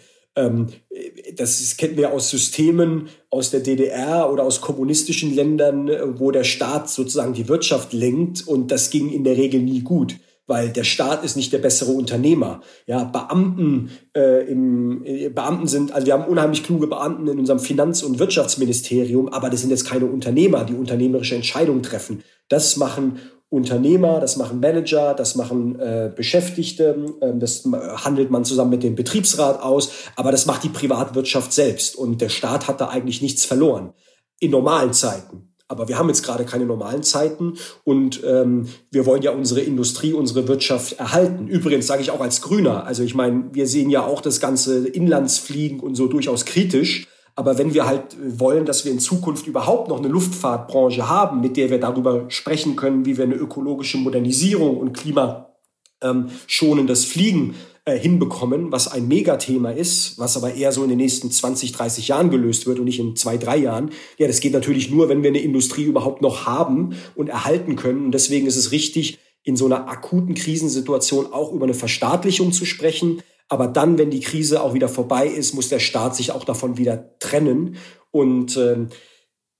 das kennen wir aus Systemen aus der DDR oder aus kommunistischen Ländern, wo der Staat sozusagen die Wirtschaft lenkt und das ging in der Regel nie gut. weil der Staat ist nicht der bessere Unternehmer. Ja, Beamten äh, im äh, Beamten sind, also wir haben unheimlich kluge Beamten in unserem Finanz- und Wirtschaftsministerium, aber das sind jetzt keine Unternehmer, die unternehmerische Entscheidungen treffen. Das machen Unternehmer, das machen Manager, das machen äh, Beschäftigte, äh, das handelt man zusammen mit dem Betriebsrat aus, aber das macht die Privatwirtschaft selbst und der Staat hat da eigentlich nichts verloren in normalen Zeiten. Aber wir haben jetzt gerade keine normalen Zeiten und ähm, wir wollen ja unsere Industrie, unsere Wirtschaft erhalten. Übrigens sage ich auch als Grüner, also ich meine, wir sehen ja auch das ganze Inlandsfliegen und so durchaus kritisch. Aber wenn wir halt wollen, dass wir in Zukunft überhaupt noch eine Luftfahrtbranche haben, mit der wir darüber sprechen können, wie wir eine ökologische Modernisierung und klimaschonendes Fliegen äh, hinbekommen, was ein Megathema ist, was aber eher so in den nächsten 20, 30 Jahren gelöst wird und nicht in zwei, drei Jahren. Ja, das geht natürlich nur, wenn wir eine Industrie überhaupt noch haben und erhalten können. Und deswegen ist es richtig, in so einer akuten Krisensituation auch über eine Verstaatlichung zu sprechen. Aber dann, wenn die Krise auch wieder vorbei ist, muss der Staat sich auch davon wieder trennen. Und äh,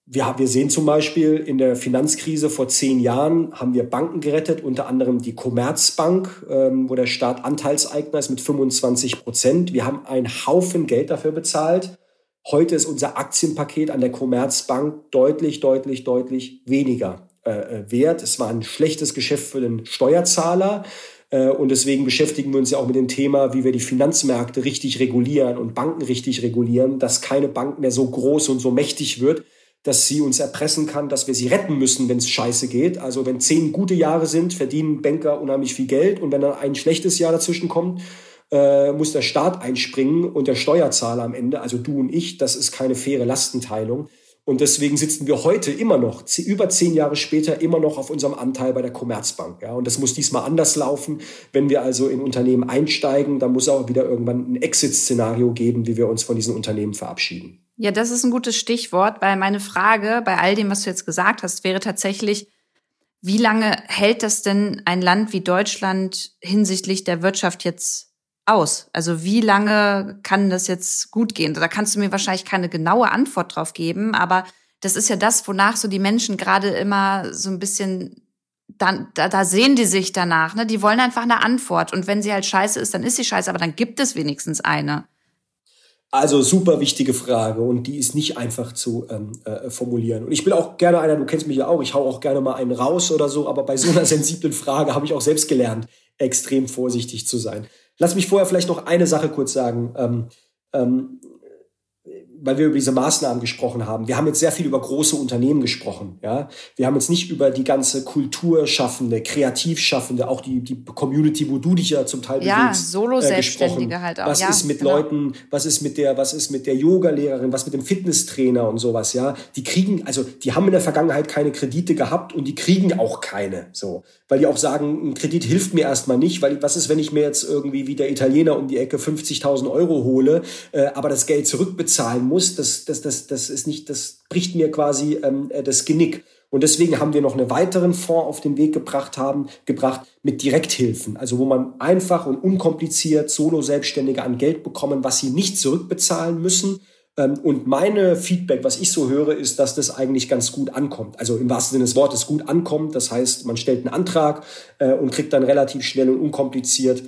wir, wir sehen zum Beispiel in der Finanzkrise vor zehn Jahren haben wir Banken gerettet, unter anderem die Commerzbank, ähm, wo der Staat Anteilseigner ist mit 25 Prozent. Wir haben einen Haufen Geld dafür bezahlt. Heute ist unser Aktienpaket an der Commerzbank deutlich, deutlich, deutlich weniger äh, äh wert. Es war ein schlechtes Geschäft für den Steuerzahler. Äh, und deswegen beschäftigen wir uns ja auch mit dem Thema, wie wir die Finanzmärkte richtig regulieren und Banken richtig regulieren, dass keine Bank mehr so groß und so mächtig wird, dass sie uns erpressen kann, dass wir sie retten müssen, wenn es scheiße geht. Also wenn zehn gute Jahre sind, verdienen Banker unheimlich viel Geld und wenn dann ein schlechtes Jahr dazwischen kommt, äh, muss der Staat einspringen und der Steuerzahler am Ende, also du und ich, das ist keine faire Lastenteilung. Und deswegen sitzen wir heute immer noch, über zehn Jahre später, immer noch auf unserem Anteil bei der Commerzbank. Ja, und das muss diesmal anders laufen. Wenn wir also in Unternehmen einsteigen, dann muss auch wieder irgendwann ein Exit-Szenario geben, wie wir uns von diesen Unternehmen verabschieden. Ja, das ist ein gutes Stichwort, weil meine Frage bei all dem, was du jetzt gesagt hast, wäre tatsächlich, wie lange hält das denn ein Land wie Deutschland hinsichtlich der Wirtschaft jetzt aus? Also wie lange kann das jetzt gut gehen? Da kannst du mir wahrscheinlich keine genaue Antwort drauf geben, aber das ist ja das, wonach so die Menschen gerade immer so ein bisschen dann, da, da sehen die sich danach, ne? Die wollen einfach eine Antwort. Und wenn sie halt scheiße ist, dann ist sie scheiße, aber dann gibt es wenigstens eine. Also super wichtige Frage und die ist nicht einfach zu ähm, äh, formulieren. Und ich bin auch gerne einer, du kennst mich ja auch, ich hau auch gerne mal einen raus oder so, aber bei so einer sensiblen Frage habe ich auch selbst gelernt, extrem vorsichtig zu sein. Lass mich vorher vielleicht noch eine Sache kurz sagen. Ähm, ähm, weil wir über diese Maßnahmen gesprochen haben. Wir haben jetzt sehr viel über große Unternehmen gesprochen. Ja, wir haben jetzt nicht über die ganze Kulturschaffende, Kreativschaffende, auch die, die Community, wo du dich ja zum Teil ja, bewegst, solo Selbstständige äh, halt auch. Was ja, ist mit genau. Leuten? Was ist mit der? Was ist mit der Yogalehrerin? Was mit dem Fitnesstrainer und sowas? Ja, die kriegen, also die haben in der Vergangenheit keine Kredite gehabt und die kriegen auch keine. So, weil die auch sagen, ein Kredit hilft mir erstmal nicht, weil was ist, wenn ich mir jetzt irgendwie wie der Italiener um die Ecke 50.000 Euro hole, äh, aber das Geld zurückbezahlen muss, das, das, das, das ist nicht, das bricht mir quasi ähm, äh, das Genick. Und deswegen haben wir noch einen weiteren Fonds auf den Weg gebracht haben, gebracht mit Direkthilfen. Also wo man einfach und unkompliziert Solo-Selbstständige an Geld bekommen, was sie nicht zurückbezahlen müssen. Ähm, und meine Feedback, was ich so höre, ist, dass das eigentlich ganz gut ankommt. Also im wahrsten Sinne des Wortes gut ankommt. Das heißt, man stellt einen Antrag äh, und kriegt dann relativ schnell und unkompliziert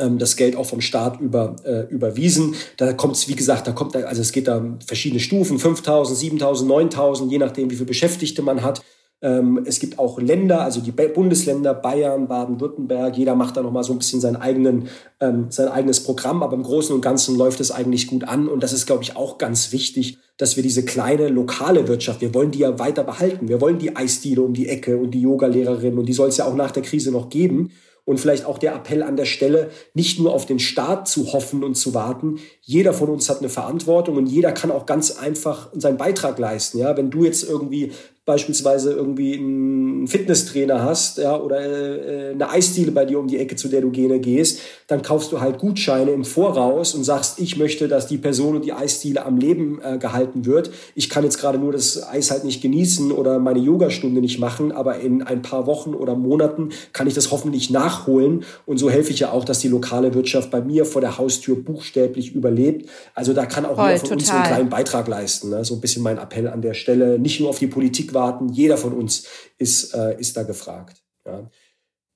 ähm, das Geld auch vom Staat über, äh, überwiesen. Da kommt es, wie gesagt, da kommt, also es geht da verschiedene Stufen, 5.000, 7.000, 9.000, je nachdem, wie viele Beschäftigte man hat. Ähm, es gibt auch Länder, also die Bundesländer, Bayern, Baden-Württemberg, jeder macht da nochmal so ein bisschen seinen eigenen, ähm, sein eigenes Programm, aber im Großen und Ganzen läuft es eigentlich gut an und das ist, glaube ich, auch ganz wichtig, dass wir diese kleine lokale Wirtschaft, wir wollen die ja weiter behalten. Wir wollen die Eisdiele um die Ecke und die Yogalehrerin und die soll es ja auch nach der Krise noch geben. Und vielleicht auch der Appell an der Stelle, nicht nur auf den Staat zu hoffen und zu warten. Jeder von uns hat eine Verantwortung und jeder kann auch ganz einfach seinen Beitrag leisten. Ja, wenn du jetzt irgendwie beispielsweise irgendwie einen Fitnesstrainer hast ja, oder äh, eine Eisdiele bei dir um die Ecke, zu der du gerne gehst, dann kaufst du halt Gutscheine im Voraus und sagst, ich möchte, dass die Person und die Eisdiele am Leben äh, gehalten wird. Ich kann jetzt gerade nur das Eis halt nicht genießen oder meine Yogastunde nicht machen, aber in ein paar Wochen oder Monaten kann ich das hoffentlich nachholen. Und so helfe ich ja auch, dass die lokale Wirtschaft bei mir vor der Haustür buchstäblich überlebt. Also da kann auch Voll, jeder von total. uns einen kleinen Beitrag leisten. Ne? So ein bisschen mein Appell an der Stelle. Nicht nur auf die Politik warten, jeder von uns ist, äh, ist da gefragt. Ja.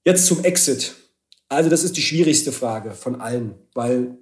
Jetzt zum Exit. Also das ist die schwierigste Frage von allen, weil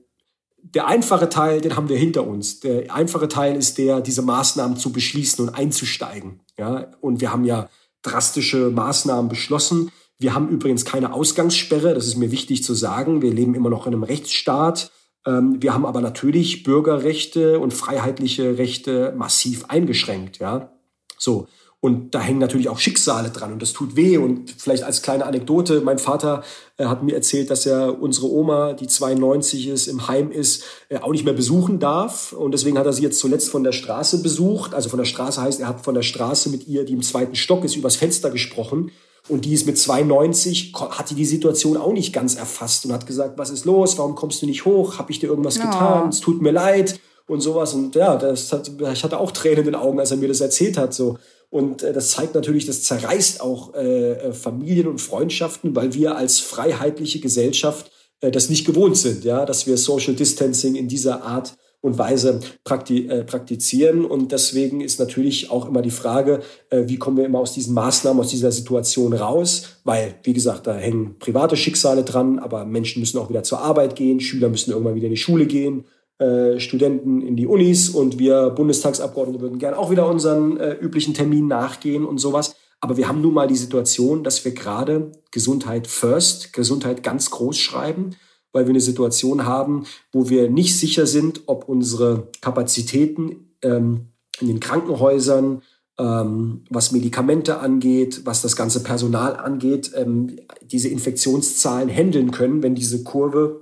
der einfache Teil, den haben wir hinter uns. Der einfache Teil ist der, diese Maßnahmen zu beschließen und einzusteigen. Ja, und wir haben ja drastische Maßnahmen beschlossen. Wir haben übrigens keine Ausgangssperre, das ist mir wichtig zu sagen. Wir leben immer noch in einem Rechtsstaat. Ähm, wir haben aber natürlich Bürgerrechte und freiheitliche Rechte massiv eingeschränkt. Ja, so. Und da hängen natürlich auch Schicksale dran und das tut weh. Und vielleicht als kleine Anekdote, mein Vater äh, hat mir erzählt, dass er unsere Oma, die 92 ist, im Heim ist, äh, auch nicht mehr besuchen darf. Und deswegen hat er sie jetzt zuletzt von der Straße besucht. Also von der Straße heißt, er hat von der Straße mit ihr, die im zweiten Stock ist, übers Fenster gesprochen. Und die ist mit 92, hat die die Situation auch nicht ganz erfasst und hat gesagt, was ist los? Warum kommst du nicht hoch? Habe ich dir irgendwas ja. getan? Es tut mir leid und sowas. Und ja, das hat, ich hatte auch Tränen in den Augen, als er mir das erzählt hat. So. Und äh, das zeigt natürlich, das zerreißt auch äh, äh, Familien und Freundschaften, weil wir als freiheitliche Gesellschaft äh, das nicht gewohnt sind, ja, dass wir Social Distancing in dieser Art und Weise prakti äh, praktizieren. Und deswegen ist natürlich auch immer die Frage, äh, wie kommen wir immer aus diesen Maßnahmen, aus dieser Situation raus? Weil, wie gesagt, da hängen private Schicksale dran, aber Menschen müssen auch wieder zur Arbeit gehen, Schüler müssen irgendwann wieder in die Schule gehen, äh, Studenten in die Unis und wir Bundestagsabgeordnete würden gerne auch wieder unseren äh, üblichen Termin nachgehen und sowas. Aber wir haben nun mal die Situation, dass wir gerade Gesundheit first, Gesundheit ganz groß schreiben, weil wir eine Situation haben, wo wir nicht sicher sind, ob unsere Kapazitäten ähm, in den Krankenhäusern, ähm, was Medikamente angeht, was das ganze Personal angeht, ähm, diese Infektionszahlen handeln können, wenn diese Kurve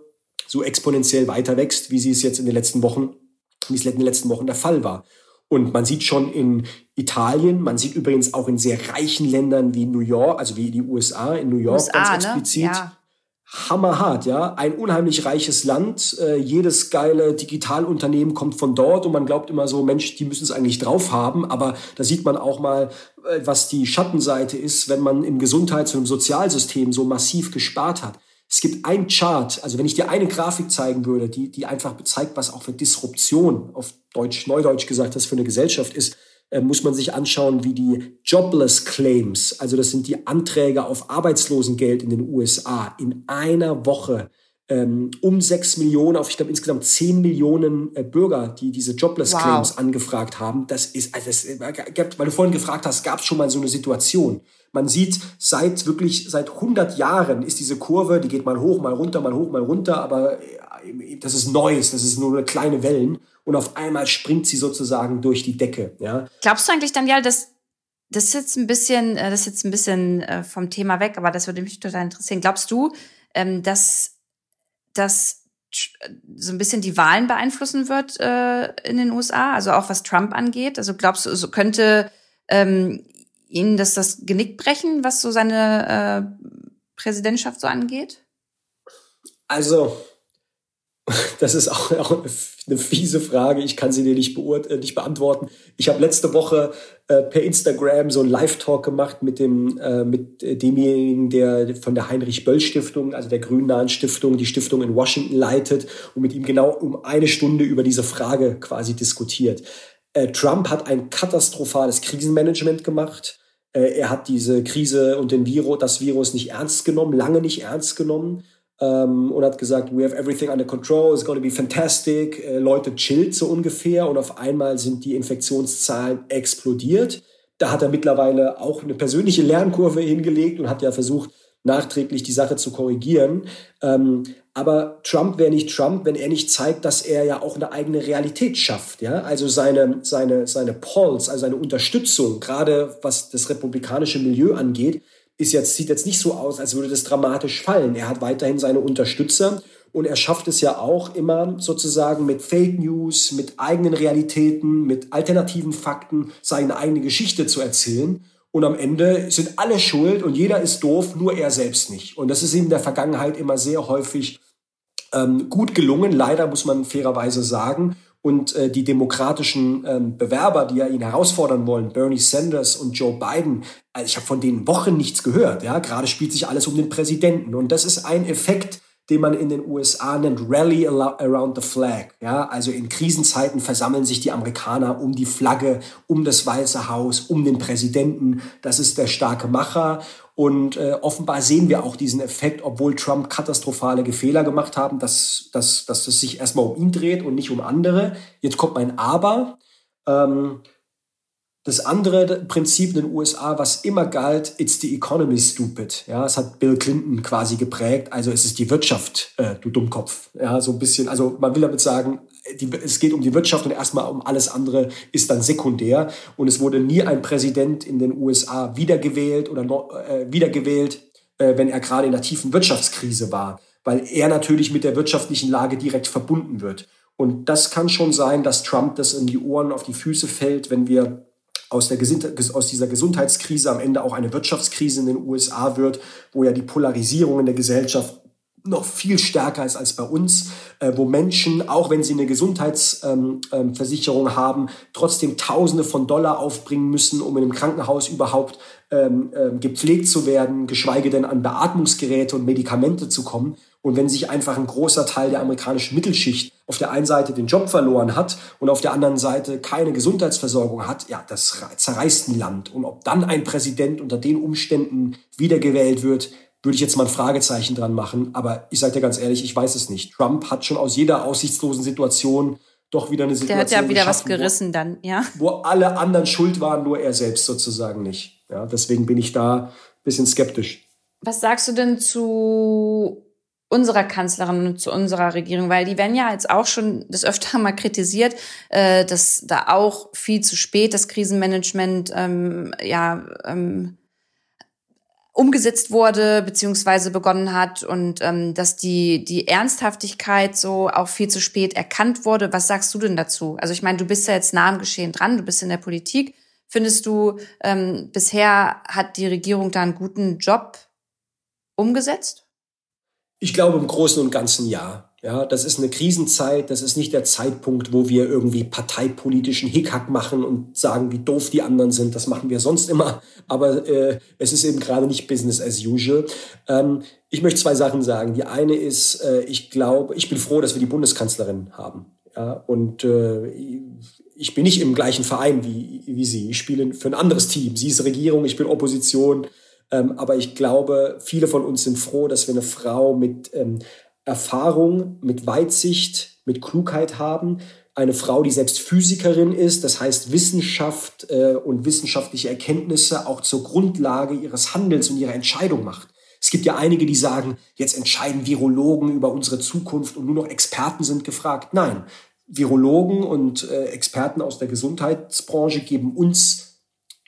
so exponentiell weiter wächst, wie sie es jetzt in den letzten Wochen, wie es in den letzten Wochen der Fall war. Und man sieht schon in Italien, man sieht übrigens auch in sehr reichen Ländern wie New York, also wie die USA, in New York USA, ganz ne? explizit. Ne? Ja. Hammerhart, ja. Ein unheimlich reiches Land. Äh, jedes geile Digitalunternehmen kommt von dort und man glaubt immer so, Mensch, die müssen es eigentlich drauf haben. Aber da sieht man auch mal, äh, was die Schattenseite ist, wenn man im Gesundheits- und im Sozialsystem so massiv gespart hat. Es gibt ein Chart, also wenn ich dir eine Grafik zeigen würde, die, die einfach zeigt, was auch für Disruption auf Deutsch, Neudeutsch gesagt, das für eine Gesellschaft ist, äh, muss man sich anschauen, wie die Jobless Claims, also das sind die Anträge auf Arbeitslosengeld in den USA, in einer Woche um sechs Millionen auf, ich glaube, insgesamt zehn Millionen äh, Bürger, die diese Jobless wow. Claims angefragt haben. Das ist, also das, äh, weil du vorhin gefragt hast, gab es schon mal so eine Situation. Man sieht seit wirklich, seit 100 Jahren ist diese Kurve, die geht mal hoch, mal runter, mal hoch, mal runter, aber äh, das ist Neues, das ist nur eine kleine Wellen und auf einmal springt sie sozusagen durch die Decke, ja. Glaubst du eigentlich, Daniel, dass das ist jetzt ein bisschen, äh, das ist jetzt ein bisschen äh, vom Thema weg, aber das würde mich total interessieren. Glaubst du, ähm, dass das so ein bisschen die Wahlen beeinflussen wird in den USA, also auch was Trump angeht? Also glaubst du, so könnte ähm, Ihnen das das Genick brechen, was so seine äh, Präsidentschaft so angeht? Also, das ist auch, auch, eine fiese Frage. Ich kann sie dir nicht, äh, nicht beantworten. Ich habe letzte Woche äh, per Instagram so einen Live-Talk gemacht mit, dem, äh, mit demjenigen, der von der Heinrich-Böll-Stiftung, also der Grünnahen Stiftung, die Stiftung in Washington leitet und mit ihm genau um eine Stunde über diese Frage quasi diskutiert. Äh, Trump hat ein katastrophales Krisenmanagement gemacht. Äh, er hat diese Krise und den Virus, das Virus nicht ernst genommen, lange nicht ernst genommen ähm, und hat gesagt, we have everything under control, it's to be fantastic. Äh, Leute chillt so ungefähr und auf einmal sind die Infektionszahlen explodiert. Da hat er mittlerweile auch eine persönliche Lernkurve hingelegt und hat ja versucht, nachträglich die Sache zu korrigieren. Ähm, aber Trump wäre nicht Trump, wenn er nicht zeigt, dass er ja auch eine eigene Realität schafft. Ja? Also seine, seine, seine Polls, also seine Unterstützung, gerade was das republikanische Milieu angeht, ist jetzt, sieht jetzt nicht so aus, als würde das dramatisch fallen. Er hat weiterhin seine Unterstützer und er schafft es ja auch immer sozusagen mit Fake News, mit eigenen Realitäten, mit alternativen Fakten seine eigene Geschichte zu erzählen. Und am Ende sind alle schuld und jeder ist doof, nur er selbst nicht. Und das ist ihm in der Vergangenheit immer sehr häufig ähm, gut gelungen, leider muss man fairerweise sagen. Und äh, die demokratischen ähm, Bewerber, die ja ihn herausfordern wollen, Bernie Sanders und Joe Biden, also ich habe von denen Wochen nichts gehört. Ja, gerade spielt sich alles um den Präsidenten. Und das ist ein Effekt, den man in den USA nennt Rally Around the Flag. Ja, also in Krisenzeiten versammeln sich die Amerikaner um die Flagge, um das Weiße Haus, um den Präsidenten. Das ist der starke Macher. Und äh, offenbar sehen wir auch diesen Effekt, obwohl Trump katastrophale Fehler gemacht haben, dass, dass, dass es sich erstmal um ihn dreht und nicht um andere. Jetzt kommt mein Aber. Ähm, das andere Prinzip in den USA, was immer galt, it's the economy stupid. Ja, es hat Bill Clinton quasi geprägt. Also es ist die Wirtschaft, äh, du Dummkopf. Ja, so ein bisschen. Also man will damit sagen, die, es geht um die Wirtschaft und erstmal um alles andere ist dann sekundär. Und es wurde nie ein Präsident in den USA wiedergewählt oder äh, wiedergewählt, äh, wenn er gerade in der tiefen Wirtschaftskrise war, weil er natürlich mit der wirtschaftlichen Lage direkt verbunden wird. Und das kann schon sein, dass Trump das in die Ohren, auf die Füße fällt, wenn wir aus, der aus dieser Gesundheitskrise am Ende auch eine Wirtschaftskrise in den USA wird, wo ja die Polarisierung in der Gesellschaft noch viel stärker ist als bei uns, äh, wo Menschen, auch wenn sie eine Gesundheitsversicherung ähm, ähm, haben, trotzdem Tausende von Dollar aufbringen müssen, um in einem Krankenhaus überhaupt ähm, ähm, gepflegt zu werden, geschweige denn an Beatmungsgeräte und Medikamente zu kommen. Und wenn sich einfach ein großer Teil der amerikanischen Mittelschicht auf der einen Seite den Job verloren hat und auf der anderen Seite keine Gesundheitsversorgung hat, ja, das zerreißt ein Land. Und ob dann ein Präsident unter den Umständen wiedergewählt wird, würde ich jetzt mal ein Fragezeichen dran machen. Aber ich sage dir ganz ehrlich, ich weiß es nicht. Trump hat schon aus jeder aussichtslosen Situation doch wieder eine Situation. Der hat ja wieder was gerissen wo, dann, ja. Wo alle anderen schuld waren, nur er selbst sozusagen nicht. Ja, deswegen bin ich da ein bisschen skeptisch. Was sagst du denn zu unserer Kanzlerin und zu unserer Regierung, weil die werden ja jetzt auch schon das öfter mal kritisiert, äh, dass da auch viel zu spät das Krisenmanagement ähm, ja ähm, umgesetzt wurde beziehungsweise begonnen hat und ähm, dass die die Ernsthaftigkeit so auch viel zu spät erkannt wurde. Was sagst du denn dazu? Also ich meine, du bist ja jetzt nah am Geschehen dran, du bist in der Politik. Findest du, ähm, bisher hat die Regierung da einen guten Job umgesetzt? Ich glaube im Großen und Ganzen ja. Ja, das ist eine Krisenzeit, das ist nicht der Zeitpunkt, wo wir irgendwie parteipolitischen Hickhack machen und sagen, wie doof die anderen sind. Das machen wir sonst immer, aber äh, es ist eben gerade nicht Business as usual. Ähm, ich möchte zwei Sachen sagen. Die eine ist, äh, ich glaube, ich bin froh, dass wir die Bundeskanzlerin haben. Ja, und äh, ich bin nicht im gleichen Verein wie, wie sie. Ich spiele für ein anderes Team. Sie ist Regierung, ich bin Opposition. Ähm, aber ich glaube, viele von uns sind froh, dass wir eine Frau mit ähm, Erfahrung, mit Weitsicht, mit Klugheit haben. Eine Frau, die selbst Physikerin ist, das heißt Wissenschaft äh, und wissenschaftliche Erkenntnisse auch zur Grundlage ihres Handelns und ihrer Entscheidung macht. Es gibt ja einige, die sagen, jetzt entscheiden Virologen über unsere Zukunft und nur noch Experten sind gefragt. Nein, Virologen und äh, Experten aus der Gesundheitsbranche geben uns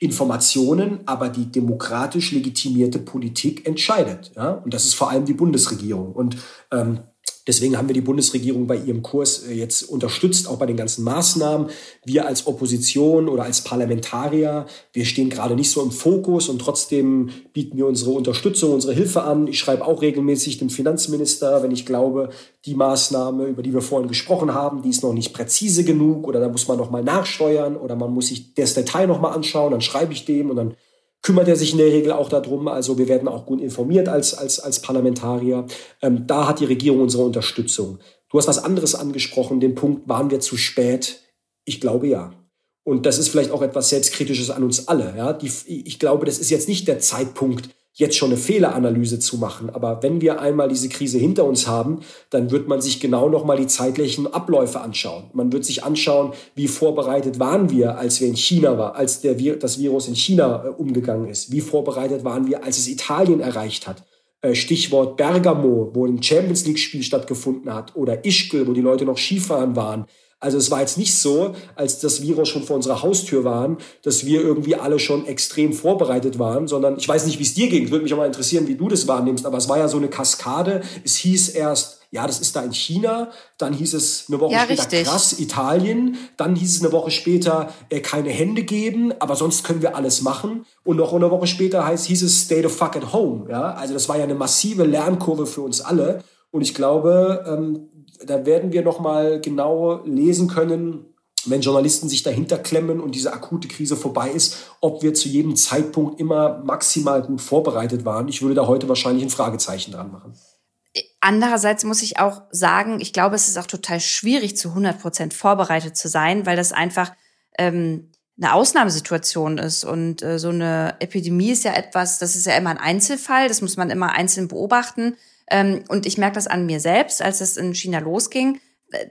Informationen, aber die demokratisch legitimierte Politik entscheidet. Ja? Und das ist vor allem die Bundesregierung. Und ähm, Deswegen haben wir die Bundesregierung bei ihrem Kurs äh, jetzt unterstützt, auch bei den ganzen Maßnahmen. Wir als Opposition oder als Parlamentarier, wir stehen gerade nicht so im Fokus und trotzdem bieten wir unsere Unterstützung, unsere Hilfe an. Ich schreibe auch regelmäßig dem Finanzminister, wenn ich glaube, die Maßnahme, über die wir vorhin gesprochen haben, die ist noch nicht präzise genug oder da muss man noch mal nachsteuern oder man muss sich das Detail noch mal anschauen, dann schreibe ich dem und dann kümmert er sich in der Regel auch darum. Also wir werden auch gut informiert als, als, als Parlamentarier. Ähm, da hat die Regierung unsere Unterstützung. Du hast was anderes angesprochen, den Punkt, waren wir zu spät? Ich glaube ja. Und das ist vielleicht auch etwas Selbstkritisches an uns alle. Ja? Die, ich glaube, das ist jetzt nicht der Zeitpunkt, jetzt schon eine Fehleranalyse zu machen. Aber wenn wir einmal diese Krise hinter uns haben, dann wird man sich genau nochmal die zeitlichen Abläufe anschauen. Man wird sich anschauen, wie vorbereitet waren wir, als wir in China waren, als der, das Virus in China äh, umgegangen ist. Wie vorbereitet waren wir, als es Italien erreicht hat. Äh, Stichwort Bergamo, wo ein Champions League Spiel stattgefunden hat, oder Ischgl, wo die Leute noch Skifahren waren. Also es war jetzt nicht so, als das Virus schon vor unserer Haustür waren, dass wir irgendwie alle schon extrem vorbereitet waren, sondern ich weiß nicht, wie es dir ging. Es würde mich auch mal interessieren, wie du das wahrnimmst. Aber es war ja so eine Kaskade. Es hieß erst, ja, das ist da in China. Dann hieß es eine Woche ja, später richtig. krass Italien. Dann hieß es eine Woche später äh, keine Hände geben, aber sonst können wir alles machen. Und noch eine Woche später heißt, hieß es stay the fuck at home. Ja, also das war ja eine massive Lernkurve für uns alle. Und ich glaube, ähm, da werden wir noch mal genau lesen können, wenn Journalisten sich dahinter klemmen und diese akute Krise vorbei ist, ob wir zu jedem Zeitpunkt immer maximal gut vorbereitet waren. Ich würde da heute wahrscheinlich ein Fragezeichen dran machen. Andererseits muss ich auch sagen, ich glaube, es ist auch total schwierig, zu 100 Prozent vorbereitet zu sein, weil das einfach ähm, eine Ausnahmesituation ist. Und äh, so eine Epidemie ist ja etwas, das ist ja immer ein Einzelfall, das muss man immer einzeln beobachten. Ähm, und ich merke das an mir selbst, als es in China losging.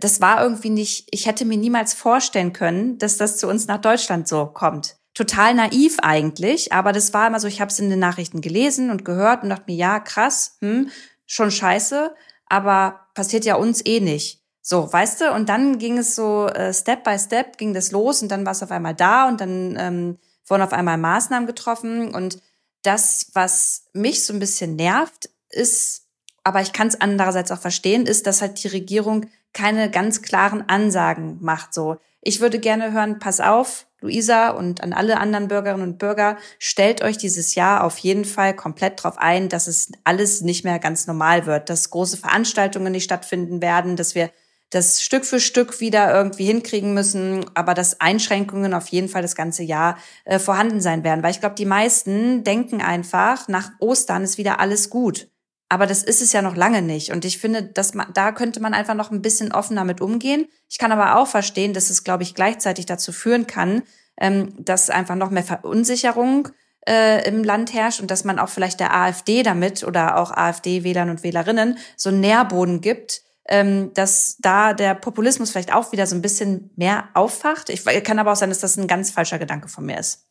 Das war irgendwie nicht, ich hätte mir niemals vorstellen können, dass das zu uns nach Deutschland so kommt. Total naiv eigentlich, aber das war immer so, ich habe es in den Nachrichten gelesen und gehört und dachte mir, ja, krass, hm, schon scheiße, aber passiert ja uns eh nicht. So, weißt du? Und dann ging es so äh, Step by Step ging das los und dann war es auf einmal da und dann ähm, wurden auf einmal Maßnahmen getroffen und das, was mich so ein bisschen nervt, ist, aber ich kann es andererseits auch verstehen, ist, dass halt die Regierung keine ganz klaren Ansagen macht. So, ich würde gerne hören, pass auf, Luisa und an alle anderen Bürgerinnen und Bürger, stellt euch dieses Jahr auf jeden Fall komplett darauf ein, dass es alles nicht mehr ganz normal wird, dass große Veranstaltungen nicht stattfinden werden, dass wir das Stück für Stück wieder irgendwie hinkriegen müssen, aber dass Einschränkungen auf jeden Fall das ganze Jahr äh, vorhanden sein werden. Weil ich glaube, die meisten denken einfach, nach Ostern ist wieder alles gut. Aber das ist es ja noch lange nicht. Und ich finde, dass man, da könnte man einfach noch ein bisschen offener mit umgehen. Ich kann aber auch verstehen, dass es, glaube ich, gleichzeitig dazu führen kann, ähm, dass einfach noch mehr Verunsicherung äh, im Land herrscht und dass man auch vielleicht der AfD damit oder auch AfD-Wählern und Wählerinnen so einen Nährboden gibt, ähm, dass da der Populismus vielleicht auch wieder so ein bisschen mehr auffacht. Ich kann aber auch sein, dass das ein ganz falscher Gedanke von mir ist.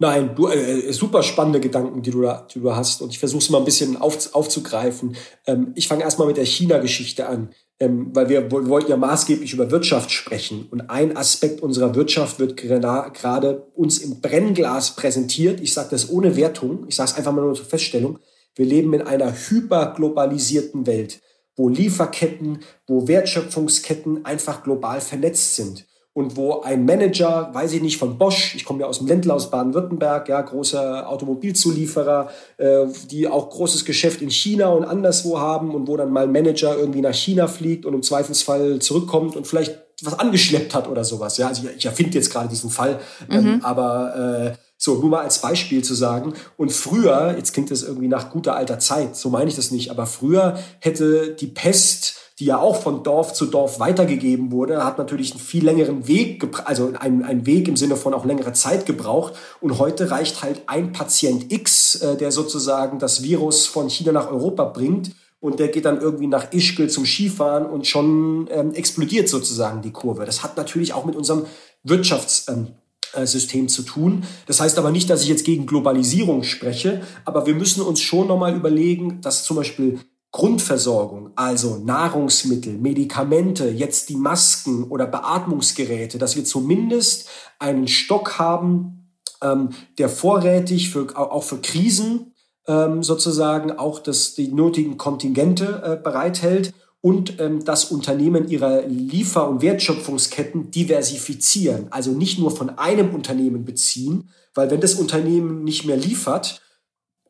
Nein, du, äh, super spannende Gedanken, die du da, die du hast. Und ich versuche es mal ein bisschen auf, aufzugreifen. Ähm, ich fange erstmal mit der China-Geschichte an, ähm, weil wir, wir wollten ja maßgeblich über Wirtschaft sprechen. Und ein Aspekt unserer Wirtschaft wird gerade uns im Brennglas präsentiert. Ich sage das ohne Wertung. Ich sage es einfach mal nur zur Feststellung. Wir leben in einer hyperglobalisierten Welt wo Lieferketten, wo Wertschöpfungsketten einfach global vernetzt sind und wo ein Manager, weiß ich nicht, von Bosch, ich komme ja aus dem Ländler, aus Baden-Württemberg, ja, großer Automobilzulieferer, äh, die auch großes Geschäft in China und anderswo haben und wo dann mal ein Manager irgendwie nach China fliegt und im Zweifelsfall zurückkommt und vielleicht was angeschleppt hat oder sowas. Ja, also ich, ich erfinde jetzt gerade diesen Fall, ähm, mhm. aber äh, so, nur mal als Beispiel zu sagen. Und früher, jetzt klingt das irgendwie nach guter alter Zeit, so meine ich das nicht, aber früher hätte die Pest, die ja auch von Dorf zu Dorf weitergegeben wurde, hat natürlich einen viel längeren Weg, also einen, einen Weg im Sinne von auch längere Zeit gebraucht. Und heute reicht halt ein Patient X, äh, der sozusagen das Virus von China nach Europa bringt. Und der geht dann irgendwie nach Ischgl zum Skifahren und schon ähm, explodiert sozusagen die Kurve. Das hat natürlich auch mit unserem Wirtschafts... Ähm, äh, System zu tun. Das heißt aber nicht, dass ich jetzt gegen Globalisierung spreche, aber wir müssen uns schon nochmal überlegen, dass zum Beispiel Grundversorgung, also Nahrungsmittel, Medikamente, jetzt die Masken oder Beatmungsgeräte, dass wir zumindest einen Stock haben, ähm, der vorrätig für, auch für Krisen ähm, sozusagen auch das, die nötigen Kontingente äh, bereithält und ähm, dass Unternehmen ihre Liefer- und Wertschöpfungsketten diversifizieren, also nicht nur von einem Unternehmen beziehen, weil wenn das Unternehmen nicht mehr liefert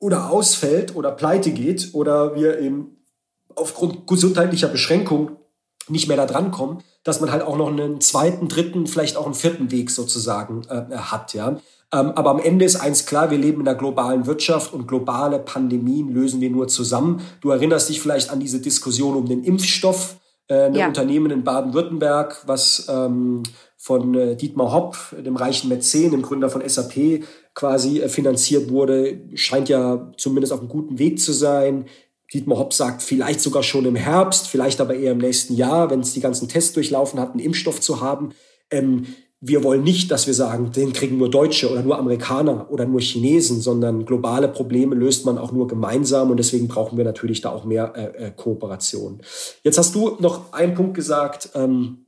oder ausfällt oder pleite geht oder wir eben aufgrund gesundheitlicher Beschränkung nicht mehr da dran kommen, dass man halt auch noch einen zweiten, dritten, vielleicht auch einen vierten Weg sozusagen äh, hat, ja. Ähm, aber am Ende ist eins klar, wir leben in einer globalen Wirtschaft und globale Pandemien lösen wir nur zusammen. Du erinnerst dich vielleicht an diese Diskussion um den Impfstoff. Äh, ein ja. Unternehmen in Baden-Württemberg, was ähm, von äh, Dietmar Hopp, dem reichen Mäzen, dem Gründer von SAP, quasi äh, finanziert wurde, scheint ja zumindest auf einem guten Weg zu sein. Dietmar Hopp sagt, vielleicht sogar schon im Herbst, vielleicht aber eher im nächsten Jahr, wenn es die ganzen Tests durchlaufen hat, einen Impfstoff zu haben. Ähm, wir wollen nicht, dass wir sagen, den kriegen nur Deutsche oder nur Amerikaner oder nur Chinesen, sondern globale Probleme löst man auch nur gemeinsam und deswegen brauchen wir natürlich da auch mehr äh, äh, Kooperation. Jetzt hast du noch einen Punkt gesagt ähm,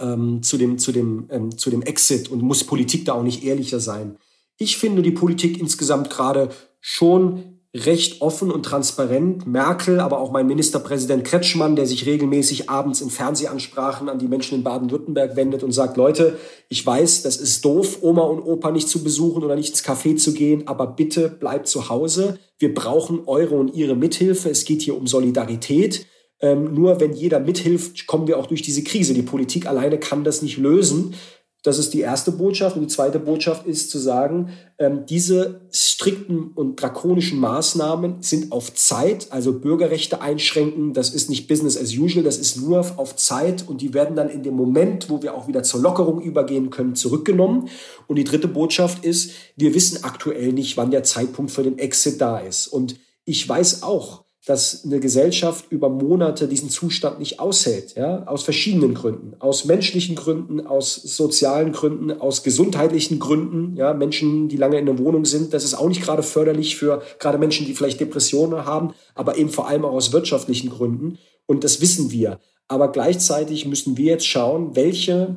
ähm, zu, dem, zu, dem, ähm, zu dem Exit und muss Politik da auch nicht ehrlicher sein. Ich finde die Politik insgesamt gerade schon recht offen und transparent. Merkel, aber auch mein Ministerpräsident Kretschmann, der sich regelmäßig abends in Fernsehansprachen an die Menschen in Baden-Württemberg wendet und sagt, Leute, ich weiß, das ist doof, Oma und Opa nicht zu besuchen oder nicht ins Café zu gehen, aber bitte bleibt zu Hause. Wir brauchen eure und ihre Mithilfe. Es geht hier um Solidarität. Ähm, nur wenn jeder mithilft, kommen wir auch durch diese Krise. Die Politik alleine kann das nicht lösen. Das ist die erste Botschaft. Und die zweite Botschaft ist zu sagen, ähm, diese strikten und drakonischen Maßnahmen sind auf Zeit, also Bürgerrechte einschränken. Das ist nicht Business as usual, das ist nur auf Zeit. Und die werden dann in dem Moment, wo wir auch wieder zur Lockerung übergehen können, zurückgenommen. Und die dritte Botschaft ist, wir wissen aktuell nicht, wann der Zeitpunkt für den Exit da ist. Und ich weiß auch, dass eine Gesellschaft über Monate diesen Zustand nicht aushält, ja, aus verschiedenen Gründen, aus menschlichen Gründen, aus sozialen Gründen, aus gesundheitlichen Gründen, ja, Menschen, die lange in der Wohnung sind, das ist auch nicht gerade förderlich für gerade Menschen, die vielleicht Depressionen haben, aber eben vor allem auch aus wirtschaftlichen Gründen und das wissen wir. Aber gleichzeitig müssen wir jetzt schauen, welche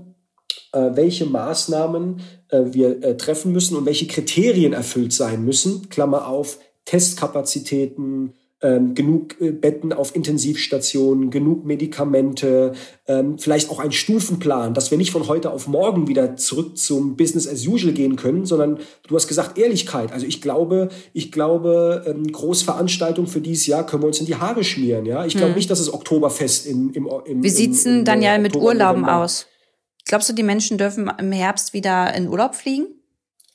äh, welche Maßnahmen äh, wir äh, treffen müssen und welche Kriterien erfüllt sein müssen. Klammer auf, Testkapazitäten, ähm, genug äh, Betten auf Intensivstationen, genug Medikamente, ähm, vielleicht auch ein Stufenplan, dass wir nicht von heute auf morgen wieder zurück zum Business as usual gehen können, sondern du hast gesagt Ehrlichkeit. Also ich glaube, ich glaube, ähm, Großveranstaltung für dieses Jahr können wir uns in die Haare schmieren. Ja, ich glaube hm. nicht, dass es Oktoberfest im im, im Wie sieht's denn dann ja mit Urlauben aus? Glaubst du, die Menschen dürfen im Herbst wieder in Urlaub fliegen?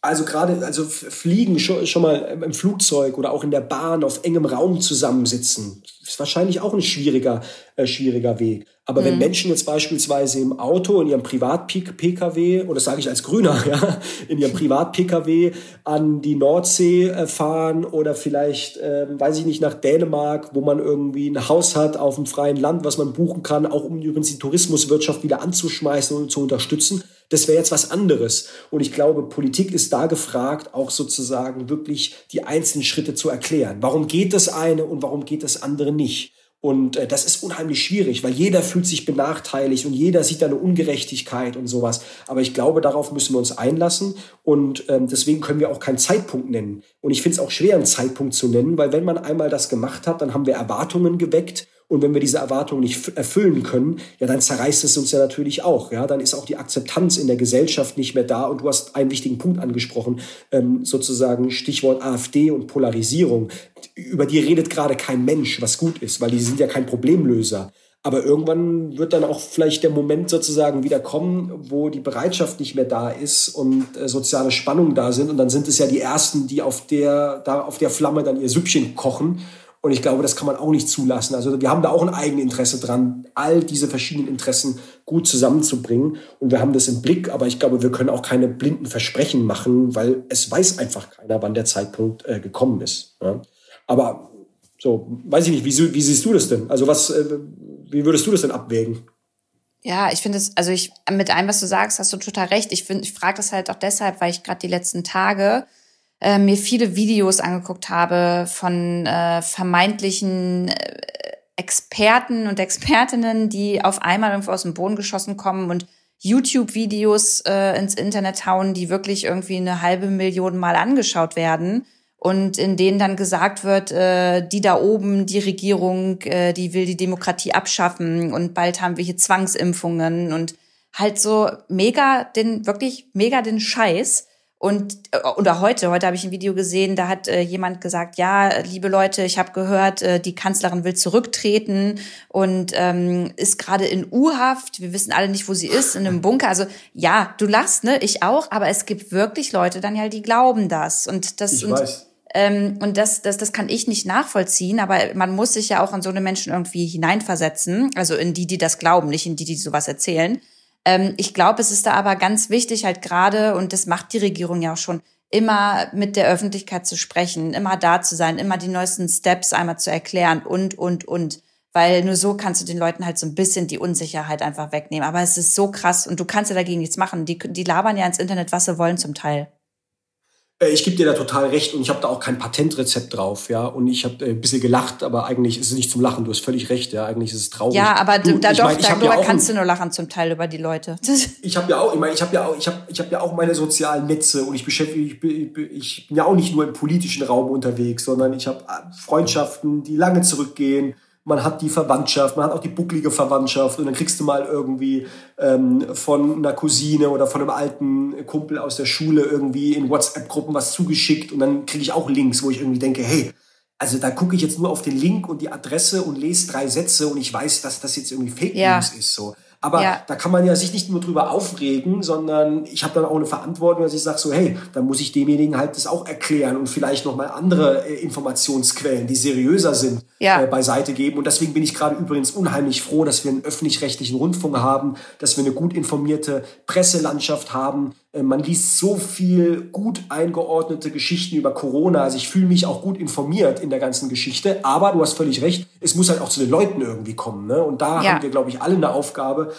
Also gerade, also fliegen schon, schon mal im Flugzeug oder auch in der Bahn auf engem Raum zusammensitzen, ist wahrscheinlich auch ein schwieriger, äh, schwieriger Weg. Aber mhm. wenn Menschen jetzt beispielsweise im Auto, in ihrem Privat-Pkw, oder das sage ich als Grüner, ja, in ihrem Privat-Pkw an die Nordsee äh, fahren oder vielleicht, äh, weiß ich nicht, nach Dänemark, wo man irgendwie ein Haus hat auf dem freien Land, was man buchen kann, auch um übrigens die Tourismuswirtschaft wieder anzuschmeißen und zu unterstützen, das wäre jetzt was anderes. Und ich glaube, Politik ist da gefragt, auch sozusagen wirklich die einzelnen Schritte zu erklären. Warum geht das eine und warum geht das andere nicht? Und äh, das ist unheimlich schwierig, weil jeder fühlt sich benachteiligt und jeder sieht da eine Ungerechtigkeit und sowas. Aber ich glaube, darauf müssen wir uns einlassen und ähm, deswegen können wir auch keinen Zeitpunkt nennen. Und ich finde es auch schwer, einen Zeitpunkt zu nennen, weil wenn man einmal das gemacht hat, dann haben wir Erwartungen geweckt und wenn wir diese Erwartungen nicht erfüllen können, ja, dann zerreißt es uns ja natürlich auch. Ja, dann ist auch die Akzeptanz in der Gesellschaft nicht mehr da. Und du hast einen wichtigen Punkt angesprochen, ähm, sozusagen Stichwort AfD und Polarisierung. Über die redet gerade kein Mensch, was gut ist, weil die sind ja kein Problemlöser. Aber irgendwann wird dann auch vielleicht der Moment sozusagen wieder kommen, wo die Bereitschaft nicht mehr da ist und äh, soziale Spannungen da sind. Und dann sind es ja die Ersten, die auf der, da auf der Flamme dann ihr Süppchen kochen und ich glaube, das kann man auch nicht zulassen. Also wir haben da auch ein Eigeninteresse dran, all diese verschiedenen Interessen gut zusammenzubringen. Und wir haben das im Blick, aber ich glaube, wir können auch keine blinden Versprechen machen, weil es weiß einfach keiner, wann der Zeitpunkt äh, gekommen ist. Ja? Aber so, weiß ich nicht, wie, wie, siehst du das denn? Also was, äh, wie würdest du das denn abwägen? Ja, ich finde es, also ich, mit allem, was du sagst, hast du total recht. Ich ich frage das halt auch deshalb, weil ich gerade die letzten Tage äh, mir viele Videos angeguckt habe von äh, vermeintlichen äh, Experten und Expertinnen, die auf einmal irgendwo aus dem Boden geschossen kommen und YouTube-Videos äh, ins Internet hauen, die wirklich irgendwie eine halbe Million Mal angeschaut werden und in denen dann gesagt wird, äh, die da oben, die Regierung, äh, die will die Demokratie abschaffen und bald haben wir hier Zwangsimpfungen und halt so mega den, wirklich mega den Scheiß. Und äh, oder heute, heute habe ich ein Video gesehen, da hat äh, jemand gesagt, ja, liebe Leute, ich habe gehört, äh, die Kanzlerin will zurücktreten und ähm, ist gerade in U-Haft. Wir wissen alle nicht, wo sie ist, in einem Bunker. Also ja, du lachst, ne? Ich auch, aber es gibt wirklich Leute, Daniel, die glauben das. Und das ich und, weiß. Ähm, und das, das, das kann ich nicht nachvollziehen, aber man muss sich ja auch in so eine Menschen irgendwie hineinversetzen, also in die, die das glauben, nicht in die, die sowas erzählen. Ähm, ich glaube, es ist da aber ganz wichtig, halt gerade, und das macht die Regierung ja auch schon, immer mit der Öffentlichkeit zu sprechen, immer da zu sein, immer die neuesten Steps einmal zu erklären und, und, und. Weil nur so kannst du den Leuten halt so ein bisschen die Unsicherheit einfach wegnehmen. Aber es ist so krass und du kannst ja dagegen nichts machen. Die, die labern ja ins Internet, was sie wollen zum Teil. Äh, ich gebe dir da total recht und ich habe da auch kein Patentrezept drauf, ja. Und ich habe äh, ein bisschen gelacht, aber eigentlich ist es nicht zum Lachen. Du hast völlig recht, ja. Eigentlich ist es traurig. Ja, aber du, da doch, mein, darüber ja kannst du nur lachen zum Teil über die Leute. ich habe ja auch, ich meine, ich habe ja auch, ich habe, ich habe ja auch meine sozialen Netze und ich beschäftige, ich bin, ich bin ja auch nicht nur im politischen Raum unterwegs, sondern ich habe äh, Freundschaften, die lange zurückgehen man hat die Verwandtschaft, man hat auch die bucklige Verwandtschaft und dann kriegst du mal irgendwie ähm, von einer Cousine oder von einem alten Kumpel aus der Schule irgendwie in WhatsApp-Gruppen was zugeschickt und dann kriege ich auch Links, wo ich irgendwie denke, hey, also da gucke ich jetzt nur auf den Link und die Adresse und lese drei Sätze und ich weiß, dass das jetzt irgendwie Fake News ja. ist. So. Aber ja. da kann man ja sich nicht nur drüber aufregen, sondern ich habe dann auch eine Verantwortung, dass ich sage so, hey, dann muss ich demjenigen halt das auch erklären und vielleicht nochmal andere äh, Informationsquellen, die seriöser sind, ja. äh, beiseite geben. Und deswegen bin ich gerade übrigens unheimlich froh, dass wir einen öffentlich-rechtlichen Rundfunk haben, dass wir eine gut informierte Presselandschaft haben. Äh, man liest so viel gut eingeordnete Geschichten über Corona. Also ich fühle mich auch gut informiert in der ganzen Geschichte. Aber du hast völlig recht, es muss halt auch zu den Leuten irgendwie kommen. Ne? Und da ja. haben wir, glaube ich, alle eine Aufgabe,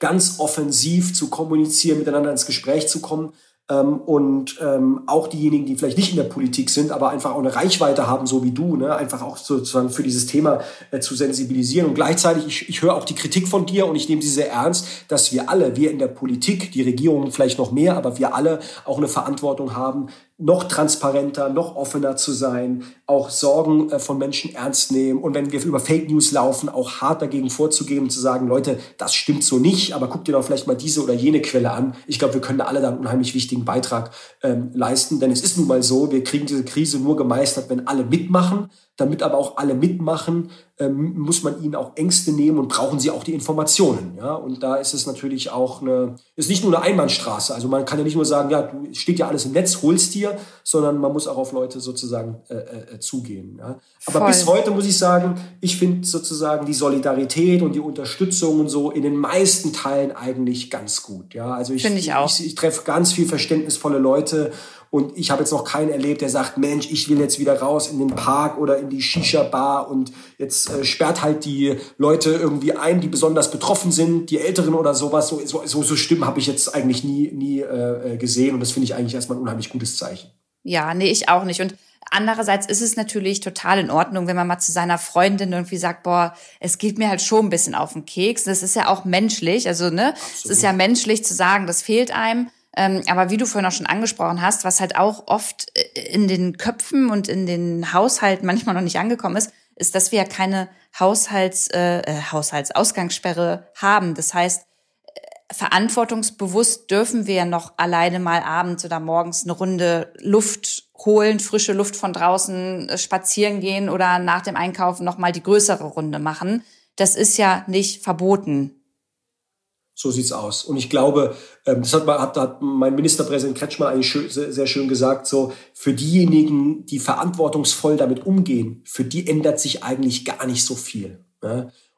ganz offensiv zu kommunizieren, miteinander ins Gespräch zu kommen. Ähm, und ähm, auch diejenigen, die vielleicht nicht in der Politik sind, aber einfach auch eine Reichweite haben, so wie du, ne? einfach auch sozusagen für dieses Thema äh, zu sensibilisieren. Und gleichzeitig, ich, ich höre auch die Kritik von dir und ich nehme sie sehr ernst, dass wir alle, wir in der Politik, die Regierung vielleicht noch mehr, aber wir alle auch eine Verantwortung haben, noch transparenter, noch offener zu sein, auch Sorgen äh, von Menschen ernst nehmen und wenn wir über Fake News laufen, auch hart dagegen vorzugehen und zu sagen, Leute, das stimmt so nicht, aber guckt ihr doch vielleicht mal diese oder jene Quelle an. Ich glaube, wir können da alle da einen unheimlich wichtigen Beitrag ähm, leisten, denn es ist nun mal so, wir kriegen diese Krise nur gemeistert, wenn alle mitmachen. Damit aber auch alle mitmachen, ähm, muss man ihnen auch Ängste nehmen und brauchen sie auch die Informationen. Ja? Und da ist es natürlich auch eine, ist nicht nur eine Einbahnstraße. Also man kann ja nicht nur sagen, ja, du steht ja alles im Netz, holst dir, sondern man muss auch auf Leute sozusagen äh, äh, zugehen. Ja? Aber Voll. bis heute muss ich sagen, ich finde sozusagen die Solidarität und die Unterstützung und so in den meisten Teilen eigentlich ganz gut. Ja? Also ich, ich, ich, ich treffe ganz viel verständnisvolle Leute und ich habe jetzt noch keinen erlebt, der sagt, Mensch, ich will jetzt wieder raus in den Park oder in die Shisha-Bar und jetzt äh, sperrt halt die Leute irgendwie ein, die besonders betroffen sind, die Älteren oder sowas. So, so, so, so Stimmen habe ich jetzt eigentlich nie, nie äh, äh, gesehen und das finde ich eigentlich erstmal ein unheimlich gutes Zeichen. Ja, nee, ich auch nicht. Und Andererseits ist es natürlich total in Ordnung, wenn man mal zu seiner Freundin irgendwie sagt, boah, es geht mir halt schon ein bisschen auf den Keks. Das ist ja auch menschlich. Also, ne, Absolut. es ist ja menschlich zu sagen, das fehlt einem. Ähm, aber wie du vorhin auch schon angesprochen hast, was halt auch oft äh, in den Köpfen und in den Haushalten manchmal noch nicht angekommen ist, ist, dass wir ja keine Haushalts, äh, äh Haushaltsausgangssperre haben. Das heißt, äh, verantwortungsbewusst dürfen wir ja noch alleine mal abends oder morgens eine Runde Luft holen, frische Luft von draußen spazieren gehen oder nach dem Einkaufen noch mal die größere Runde machen. Das ist ja nicht verboten. So sieht's aus. Und ich glaube, ähm, das hat, hat, hat mein Ministerpräsident Kretschmer eigentlich schön, sehr schön gesagt, so für diejenigen, die verantwortungsvoll damit umgehen, für die ändert sich eigentlich gar nicht so viel.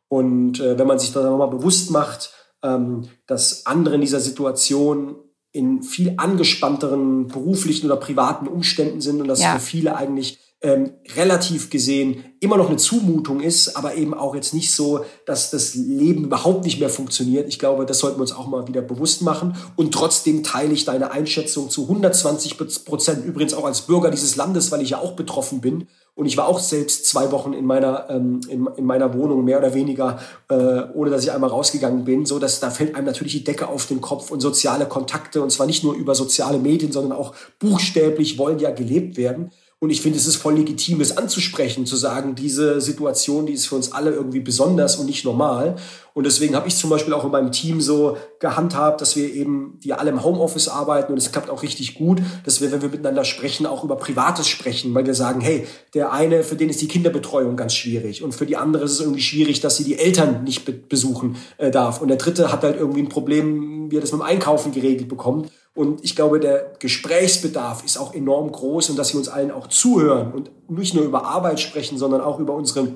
Und äh, wenn man sich dann nochmal bewusst macht, ähm, dass andere in dieser Situation in viel angespannteren beruflichen oder privaten Umständen sind und dass ja. für viele eigentlich ähm, relativ gesehen immer noch eine Zumutung ist, aber eben auch jetzt nicht so, dass das Leben überhaupt nicht mehr funktioniert. Ich glaube, das sollten wir uns auch mal wieder bewusst machen. Und trotzdem teile ich deine Einschätzung zu 120 Prozent, übrigens auch als Bürger dieses Landes, weil ich ja auch betroffen bin. Und ich war auch selbst zwei Wochen in meiner, ähm, in, in meiner Wohnung, mehr oder weniger, äh, ohne dass ich einmal rausgegangen bin. So, dass da fällt einem natürlich die Decke auf den Kopf und soziale Kontakte, und zwar nicht nur über soziale Medien, sondern auch buchstäblich wollen ja gelebt werden. Und ich finde, es ist voll legitim, es anzusprechen, zu sagen, diese Situation, die ist für uns alle irgendwie besonders und nicht normal. Und deswegen habe ich zum Beispiel auch in meinem Team so gehandhabt, dass wir eben, die alle im Homeoffice arbeiten und es klappt auch richtig gut, dass wir, wenn wir miteinander sprechen, auch über Privates sprechen, weil wir sagen, hey, der eine, für den ist die Kinderbetreuung ganz schwierig und für die andere ist es irgendwie schwierig, dass sie die Eltern nicht be besuchen äh, darf. Und der dritte hat halt irgendwie ein Problem, wie er das mit dem Einkaufen geregelt bekommt. Und ich glaube, der Gesprächsbedarf ist auch enorm groß und dass sie uns allen auch zuhören und nicht nur über Arbeit sprechen, sondern auch über unsere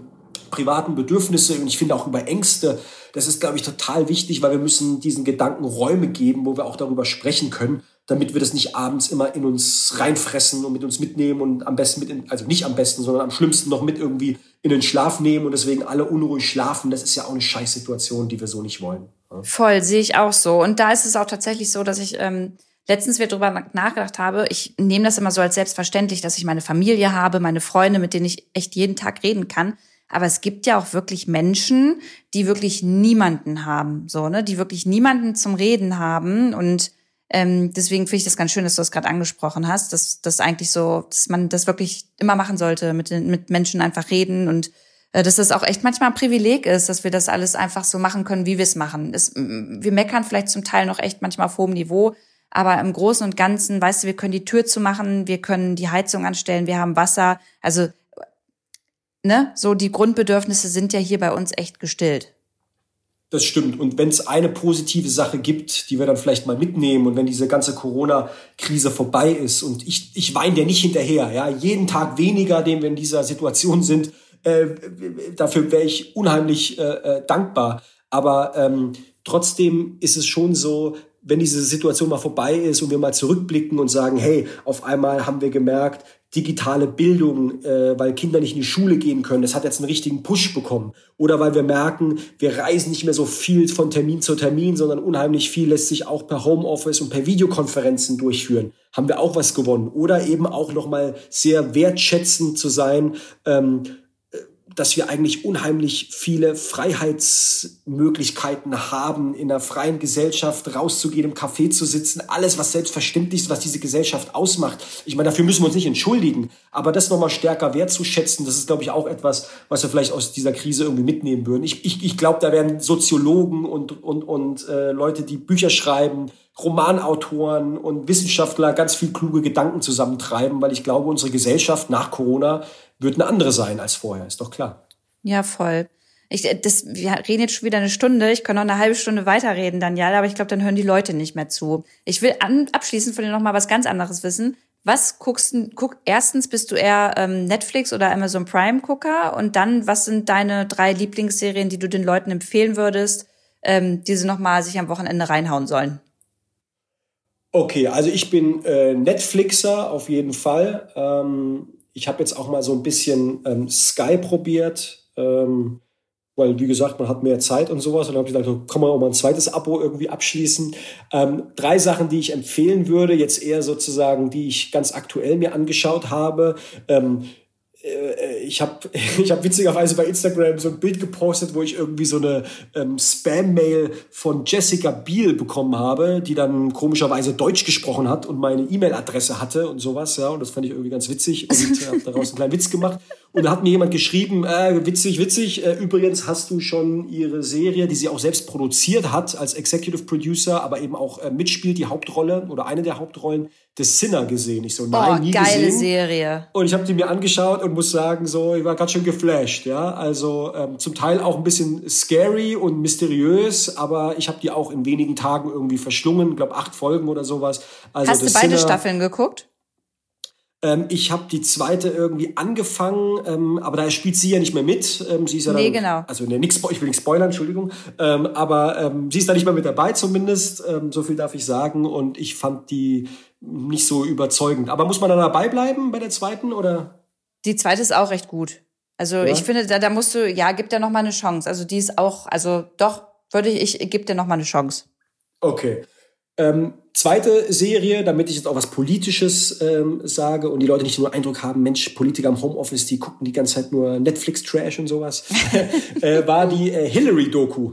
privaten Bedürfnisse und ich finde auch über Ängste. Das ist, glaube ich, total wichtig, weil wir müssen diesen Gedanken Räume geben, wo wir auch darüber sprechen können, damit wir das nicht abends immer in uns reinfressen und mit uns mitnehmen und am besten mit, in, also nicht am besten, sondern am schlimmsten noch mit irgendwie in den Schlaf nehmen und deswegen alle unruhig schlafen. Das ist ja auch eine Scheißsituation, die wir so nicht wollen. Voll, sehe ich auch so. Und da ist es auch tatsächlich so, dass ich ähm, letztens wieder drüber nachgedacht habe, ich nehme das immer so als selbstverständlich, dass ich meine Familie habe, meine Freunde, mit denen ich echt jeden Tag reden kann. Aber es gibt ja auch wirklich Menschen, die wirklich niemanden haben, so, ne, die wirklich niemanden zum Reden haben. Und ähm, deswegen finde ich das ganz schön, dass du das gerade angesprochen hast, dass das eigentlich so, dass man das wirklich immer machen sollte, mit, den, mit Menschen einfach reden und äh, dass das auch echt manchmal ein Privileg ist, dass wir das alles einfach so machen können, wie wir es machen. Wir meckern vielleicht zum Teil noch echt manchmal auf hohem Niveau, aber im Großen und Ganzen, weißt du, wir können die Tür zumachen, wir können die Heizung anstellen, wir haben Wasser. Also, ne, so die Grundbedürfnisse sind ja hier bei uns echt gestillt. Das stimmt. Und wenn es eine positive Sache gibt, die wir dann vielleicht mal mitnehmen und wenn diese ganze Corona-Krise vorbei ist und ich, ich weine dir nicht hinterher, ja, jeden Tag weniger, den wir in dieser Situation sind, äh, dafür wäre ich unheimlich äh, äh, dankbar. Aber ähm, trotzdem ist es schon so, wenn diese Situation mal vorbei ist und wir mal zurückblicken und sagen, hey, auf einmal haben wir gemerkt, digitale Bildung, äh, weil Kinder nicht in die Schule gehen können, das hat jetzt einen richtigen Push bekommen. Oder weil wir merken, wir reisen nicht mehr so viel von Termin zu Termin, sondern unheimlich viel lässt sich auch per Homeoffice und per Videokonferenzen durchführen. Haben wir auch was gewonnen. Oder eben auch nochmal sehr wertschätzend zu sein, ähm, dass wir eigentlich unheimlich viele Freiheitsmöglichkeiten haben, in einer freien Gesellschaft rauszugehen, im Café zu sitzen, alles, was selbstverständlich ist, was diese Gesellschaft ausmacht. Ich meine, dafür müssen wir uns nicht entschuldigen, aber das nochmal stärker wertzuschätzen, das ist, glaube ich, auch etwas, was wir vielleicht aus dieser Krise irgendwie mitnehmen würden. Ich, ich, ich glaube, da werden Soziologen und, und, und äh, Leute, die Bücher schreiben, Romanautoren und Wissenschaftler ganz viel kluge Gedanken zusammentreiben, weil ich glaube, unsere Gesellschaft nach Corona wird eine andere sein als vorher, ist doch klar. Ja, voll. Ich, das, wir reden jetzt schon wieder eine Stunde. Ich kann noch eine halbe Stunde weiterreden, Daniel, aber ich glaube, dann hören die Leute nicht mehr zu. Ich will an, abschließend von dir noch mal was ganz anderes wissen. Was guckst du, guck, erstens bist du eher ähm, Netflix oder Amazon Prime Gucker und dann, was sind deine drei Lieblingsserien, die du den Leuten empfehlen würdest, ähm, die sie noch mal sich am Wochenende reinhauen sollen? Okay, also ich bin äh, Netflixer auf jeden Fall. Ähm, ich habe jetzt auch mal so ein bisschen ähm, Sky probiert, ähm, weil wie gesagt, man hat mehr Zeit und sowas. Und dann habe ich gedacht, kann man auch mal ein zweites Abo irgendwie abschließen. Ähm, drei Sachen, die ich empfehlen würde, jetzt eher sozusagen, die ich ganz aktuell mir angeschaut habe. Ähm, äh, ich habe ich hab witzigerweise bei Instagram so ein Bild gepostet, wo ich irgendwie so eine ähm, Spam-Mail von Jessica Biel bekommen habe, die dann komischerweise Deutsch gesprochen hat und meine E-Mail-Adresse hatte und sowas. Ja, und das fand ich irgendwie ganz witzig und äh, habe daraus einen kleinen Witz gemacht. Und da hat mir jemand geschrieben, äh, witzig, witzig, äh, übrigens hast du schon ihre Serie, die sie auch selbst produziert hat als Executive Producer, aber eben auch äh, mitspielt, die Hauptrolle oder eine der Hauptrollen, des Sinner gesehen. Ich so, nein, oh, nie geile gesehen. Serie. Und ich habe die mir angeschaut und muss sagen, so, ich war ganz schön geflasht, ja. Also ähm, zum Teil auch ein bisschen scary und mysteriös, aber ich habe die auch in wenigen Tagen irgendwie verschlungen, glaube acht Folgen oder sowas. Also Hast du beide Sinner, Staffeln geguckt? Ähm, ich habe die zweite irgendwie angefangen, ähm, aber da spielt sie ja nicht mehr mit. Ähm, sie ist ja nee, dann, genau. Also nee, nix, ich will nicht spoilern, Entschuldigung. Ähm, aber ähm, sie ist da nicht mehr mit dabei zumindest. So viel darf ich sagen. Und ich fand die nicht so überzeugend. Aber muss man da dabei bleiben bei der zweiten oder? Die zweite ist auch recht gut. Also ja? ich finde, da, da musst du, ja, gib dir noch mal eine Chance. Also die ist auch, also doch, würde ich, ich gib dir noch mal eine Chance. Okay. Ähm, zweite Serie, damit ich jetzt auch was Politisches ähm, sage und die Leute nicht nur Eindruck haben, Mensch, Politiker im Homeoffice, die gucken die ganze Zeit nur Netflix-Trash und sowas, äh, war die äh, Hillary-Doku.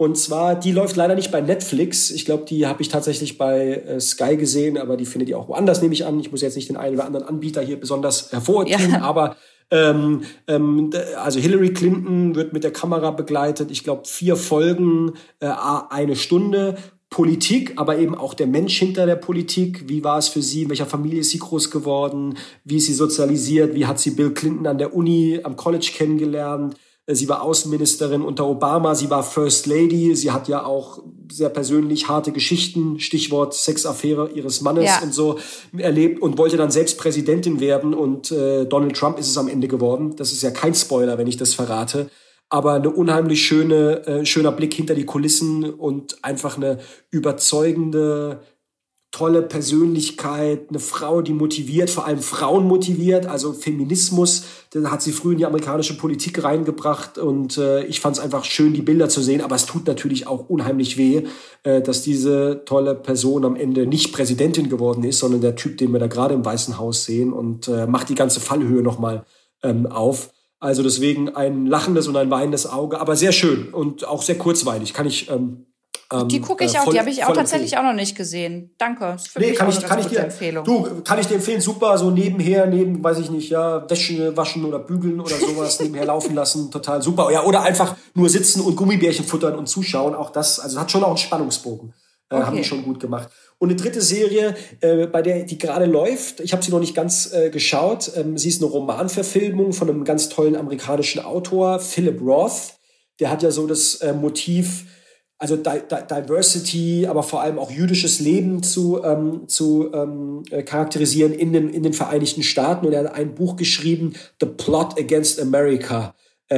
Und zwar, die läuft leider nicht bei Netflix. Ich glaube, die habe ich tatsächlich bei äh, Sky gesehen, aber die findet ihr auch woanders, nehme ich an. Ich muss jetzt nicht den einen oder anderen Anbieter hier besonders hervortun, ja. aber ähm, ähm, also Hillary Clinton wird mit der Kamera begleitet. Ich glaube, vier Folgen, äh, eine Stunde Politik, aber eben auch der Mensch hinter der Politik. Wie war es für sie? In welcher Familie ist sie groß geworden? Wie ist sie sozialisiert? Wie hat sie Bill Clinton an der Uni, am College kennengelernt? Äh, sie war Außenministerin unter Obama, sie war First Lady, sie hat ja auch sehr persönlich harte Geschichten, Stichwort Sexaffäre ihres Mannes ja. und so erlebt und wollte dann selbst Präsidentin werden und äh, Donald Trump ist es am Ende geworden. Das ist ja kein Spoiler, wenn ich das verrate aber eine unheimlich schöne, äh, schöner Blick hinter die Kulissen und einfach eine überzeugende, tolle Persönlichkeit, eine Frau, die motiviert, vor allem Frauen motiviert, also Feminismus, da hat sie früh in die amerikanische Politik reingebracht und äh, ich fand es einfach schön, die Bilder zu sehen, aber es tut natürlich auch unheimlich weh, äh, dass diese tolle Person am Ende nicht Präsidentin geworden ist, sondern der Typ, den wir da gerade im Weißen Haus sehen. Und äh, macht die ganze Fallhöhe nochmal ähm, auf. Also deswegen ein lachendes und ein weinendes Auge, aber sehr schön und auch sehr kurzweilig. Kann ich. Ähm, ähm die gucke ich äh, auch, die habe ich auch tatsächlich empfehlen. auch noch nicht gesehen. Danke. Das nee, kann ich, kann ich dir, Empfehlung. Du, kann ich dir empfehlen, super, so nebenher, neben, weiß ich nicht, ja, Wäsche waschen oder bügeln oder sowas nebenher laufen lassen, total super. Ja, oder einfach nur sitzen und Gummibärchen futtern und zuschauen, auch das, also hat schon auch einen Spannungsbogen. Äh, okay. Haben die schon gut gemacht. Und eine dritte Serie, äh, bei der die gerade läuft, ich habe sie noch nicht ganz äh, geschaut. Ähm, sie ist eine Romanverfilmung von einem ganz tollen amerikanischen Autor, Philip Roth. der hat ja so das äh, Motiv, also Di Di Diversity, aber vor allem auch jüdisches Leben zu, ähm, zu ähm, äh, charakterisieren in den, in den Vereinigten Staaten. Und er hat ein Buch geschrieben, The Plot Against America,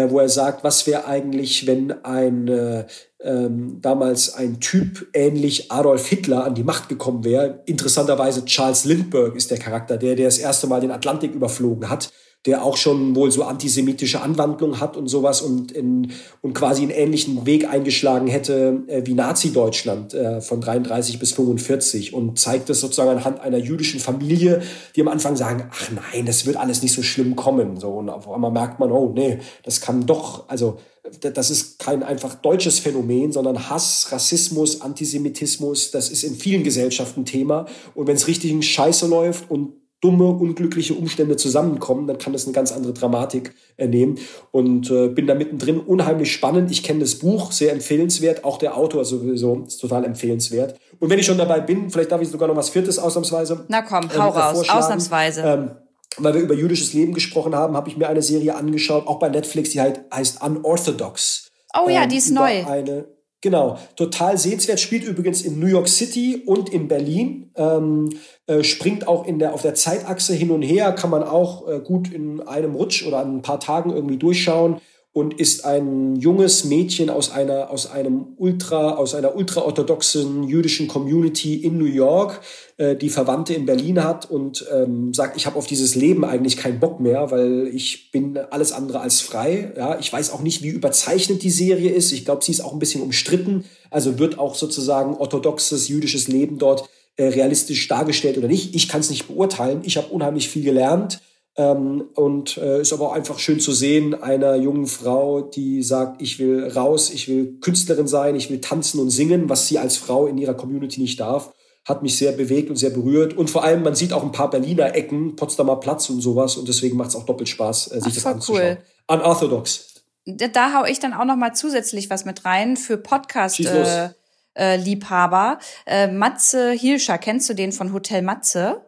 wo er sagt, was wäre eigentlich, wenn ein äh, ähm, damals ein Typ ähnlich Adolf Hitler an die Macht gekommen wäre. Interessanterweise Charles Lindbergh ist der Charakter, der, der das erste Mal den Atlantik überflogen hat der auch schon wohl so antisemitische Anwandlungen hat und sowas und, in, und quasi einen ähnlichen Weg eingeschlagen hätte äh, wie Nazi-Deutschland äh, von 33 bis 45 und zeigt das sozusagen anhand einer jüdischen Familie, die am Anfang sagen, ach nein, das wird alles nicht so schlimm kommen. So, und auf einmal merkt man, oh nee, das kann doch, also das ist kein einfach deutsches Phänomen, sondern Hass, Rassismus, Antisemitismus, das ist in vielen Gesellschaften Thema. Und wenn es richtig in Scheiße läuft und dumme, unglückliche Umstände zusammenkommen, dann kann das eine ganz andere Dramatik äh, nehmen. Und äh, bin da mittendrin unheimlich spannend. Ich kenne das Buch, sehr empfehlenswert. Auch der Autor sowieso ist total empfehlenswert. Und wenn ich schon dabei bin, vielleicht darf ich sogar noch was Viertes ausnahmsweise. Na komm, hau äh, raus, ausnahmsweise. Ähm, weil wir über jüdisches Leben gesprochen haben, habe ich mir eine Serie angeschaut, auch bei Netflix, die halt heißt Unorthodox. Oh ja, die ist ähm, neu. Eine, Genau, total sehenswert. Spielt übrigens in New York City und in Berlin. Ähm, äh, springt auch in der, auf der Zeitachse hin und her. Kann man auch äh, gut in einem Rutsch oder an ein paar Tagen irgendwie durchschauen und ist ein junges Mädchen aus einer aus einem ultra aus einer ultraorthodoxen jüdischen Community in New York, äh, die Verwandte in Berlin hat und ähm, sagt, ich habe auf dieses Leben eigentlich keinen Bock mehr, weil ich bin alles andere als frei. Ja, ich weiß auch nicht, wie überzeichnet die Serie ist. Ich glaube, sie ist auch ein bisschen umstritten. Also wird auch sozusagen orthodoxes jüdisches Leben dort äh, realistisch dargestellt oder nicht. Ich kann es nicht beurteilen. Ich habe unheimlich viel gelernt ähm, und äh, ist aber auch einfach schön zu sehen, einer jungen Frau, die sagt, ich will raus, ich will Künstlerin sein, ich will tanzen und singen, was sie als Frau in ihrer Community nicht darf. Hat mich sehr bewegt und sehr berührt. Und vor allem, man sieht auch ein paar Berliner Ecken, Potsdamer Platz und sowas. Und deswegen macht es auch doppelt Spaß, äh, sich Ach, das anzuschauen. Cool. Unorthodox. Da, da hau ich dann auch noch mal zusätzlich was mit rein für Podcast. Äh, äh, Liebhaber. Äh, Matze Hilscher, kennst du den von Hotel Matze?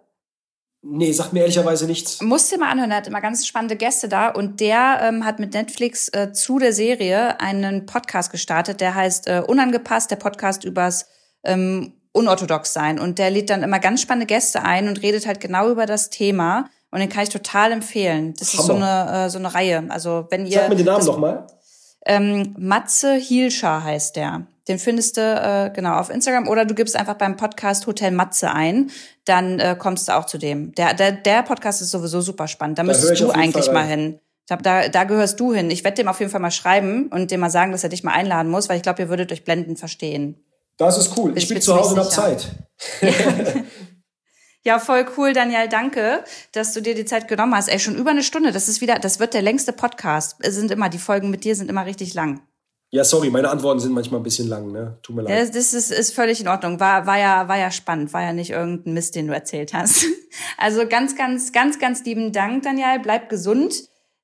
Nee, sagt mir ehrlicherweise nichts. Musst dir mal anhören, er hat immer ganz spannende Gäste da und der ähm, hat mit Netflix äh, zu der Serie einen Podcast gestartet, der heißt äh, Unangepasst, der Podcast übers ähm, unorthodox sein und der lädt dann immer ganz spannende Gäste ein und redet halt genau über das Thema und den kann ich total empfehlen. Das Hammer. ist so eine äh, so eine Reihe. Also wenn ihr Sag mir den Namen nochmal. Ähm, Matze Hielscher heißt der. Den findest du äh, genau auf Instagram oder du gibst einfach beim Podcast Hotel Matze ein, dann äh, kommst du auch zu dem. Der, der, der Podcast ist sowieso super spannend. Da, da müsstest du eigentlich mal hin. Da, da gehörst du hin. Ich werde dem auf jeden Fall mal schreiben und dem mal sagen, dass er dich mal einladen muss, weil ich glaube, ihr würdet euch blenden verstehen. Das ist cool. Ich, ich bin zu Hause und habe Zeit. Ja, voll cool, Daniel. Danke, dass du dir die Zeit genommen hast. Ey, schon über eine Stunde. Das ist wieder, das wird der längste Podcast. Es sind immer, die Folgen mit dir sind immer richtig lang. Ja, sorry, meine Antworten sind manchmal ein bisschen lang, ne? Tut mir leid. Ja, das ist, ist völlig in Ordnung. War, war, ja, war ja spannend, war ja nicht irgendein Mist, den du erzählt hast. Also ganz, ganz, ganz, ganz lieben Dank, Daniel. Bleib gesund.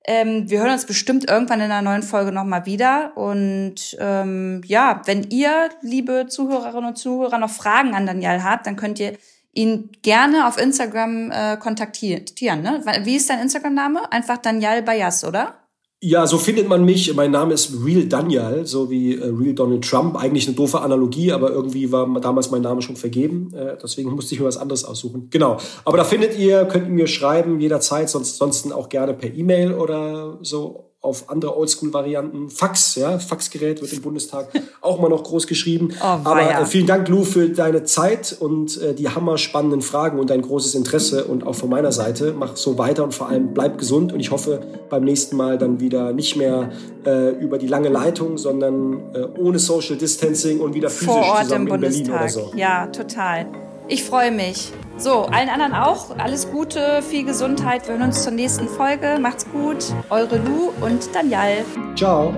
Ähm, wir hören uns bestimmt irgendwann in einer neuen Folge nochmal wieder. Und ähm, ja, wenn ihr, liebe Zuhörerinnen und Zuhörer, noch Fragen an Daniel habt, dann könnt ihr ihn gerne auf Instagram äh, kontaktieren. Ne? Wie ist dein Instagram-Name? Einfach Daniel Bayas, oder? Ja, so findet man mich. Mein Name ist Real Daniel, so wie äh, Real Donald Trump. Eigentlich eine doofe Analogie, aber irgendwie war damals mein Name schon vergeben. Äh, deswegen musste ich mir was anderes aussuchen. Genau. Aber da findet ihr, könnt ihr mir schreiben jederzeit, sonst sonst auch gerne per E-Mail oder so auf andere Oldschool-Varianten. Fax, ja, Faxgerät wird im Bundestag auch mal noch groß geschrieben. Oh, Aber äh, vielen Dank, Lou, für deine Zeit und äh, die hammerspannenden Fragen und dein großes Interesse und auch von meiner Seite. Mach so weiter und vor allem bleib gesund und ich hoffe beim nächsten Mal dann wieder nicht mehr äh, über die lange Leitung, sondern äh, ohne Social Distancing und wieder physisch Vor Ort zusammen im in Berlin oder so. Ja, total. Ich freue mich. So, allen anderen auch. Alles Gute, viel Gesundheit. Wir hören uns zur nächsten Folge. Macht's gut. Eure Lu und Daniel. Ciao.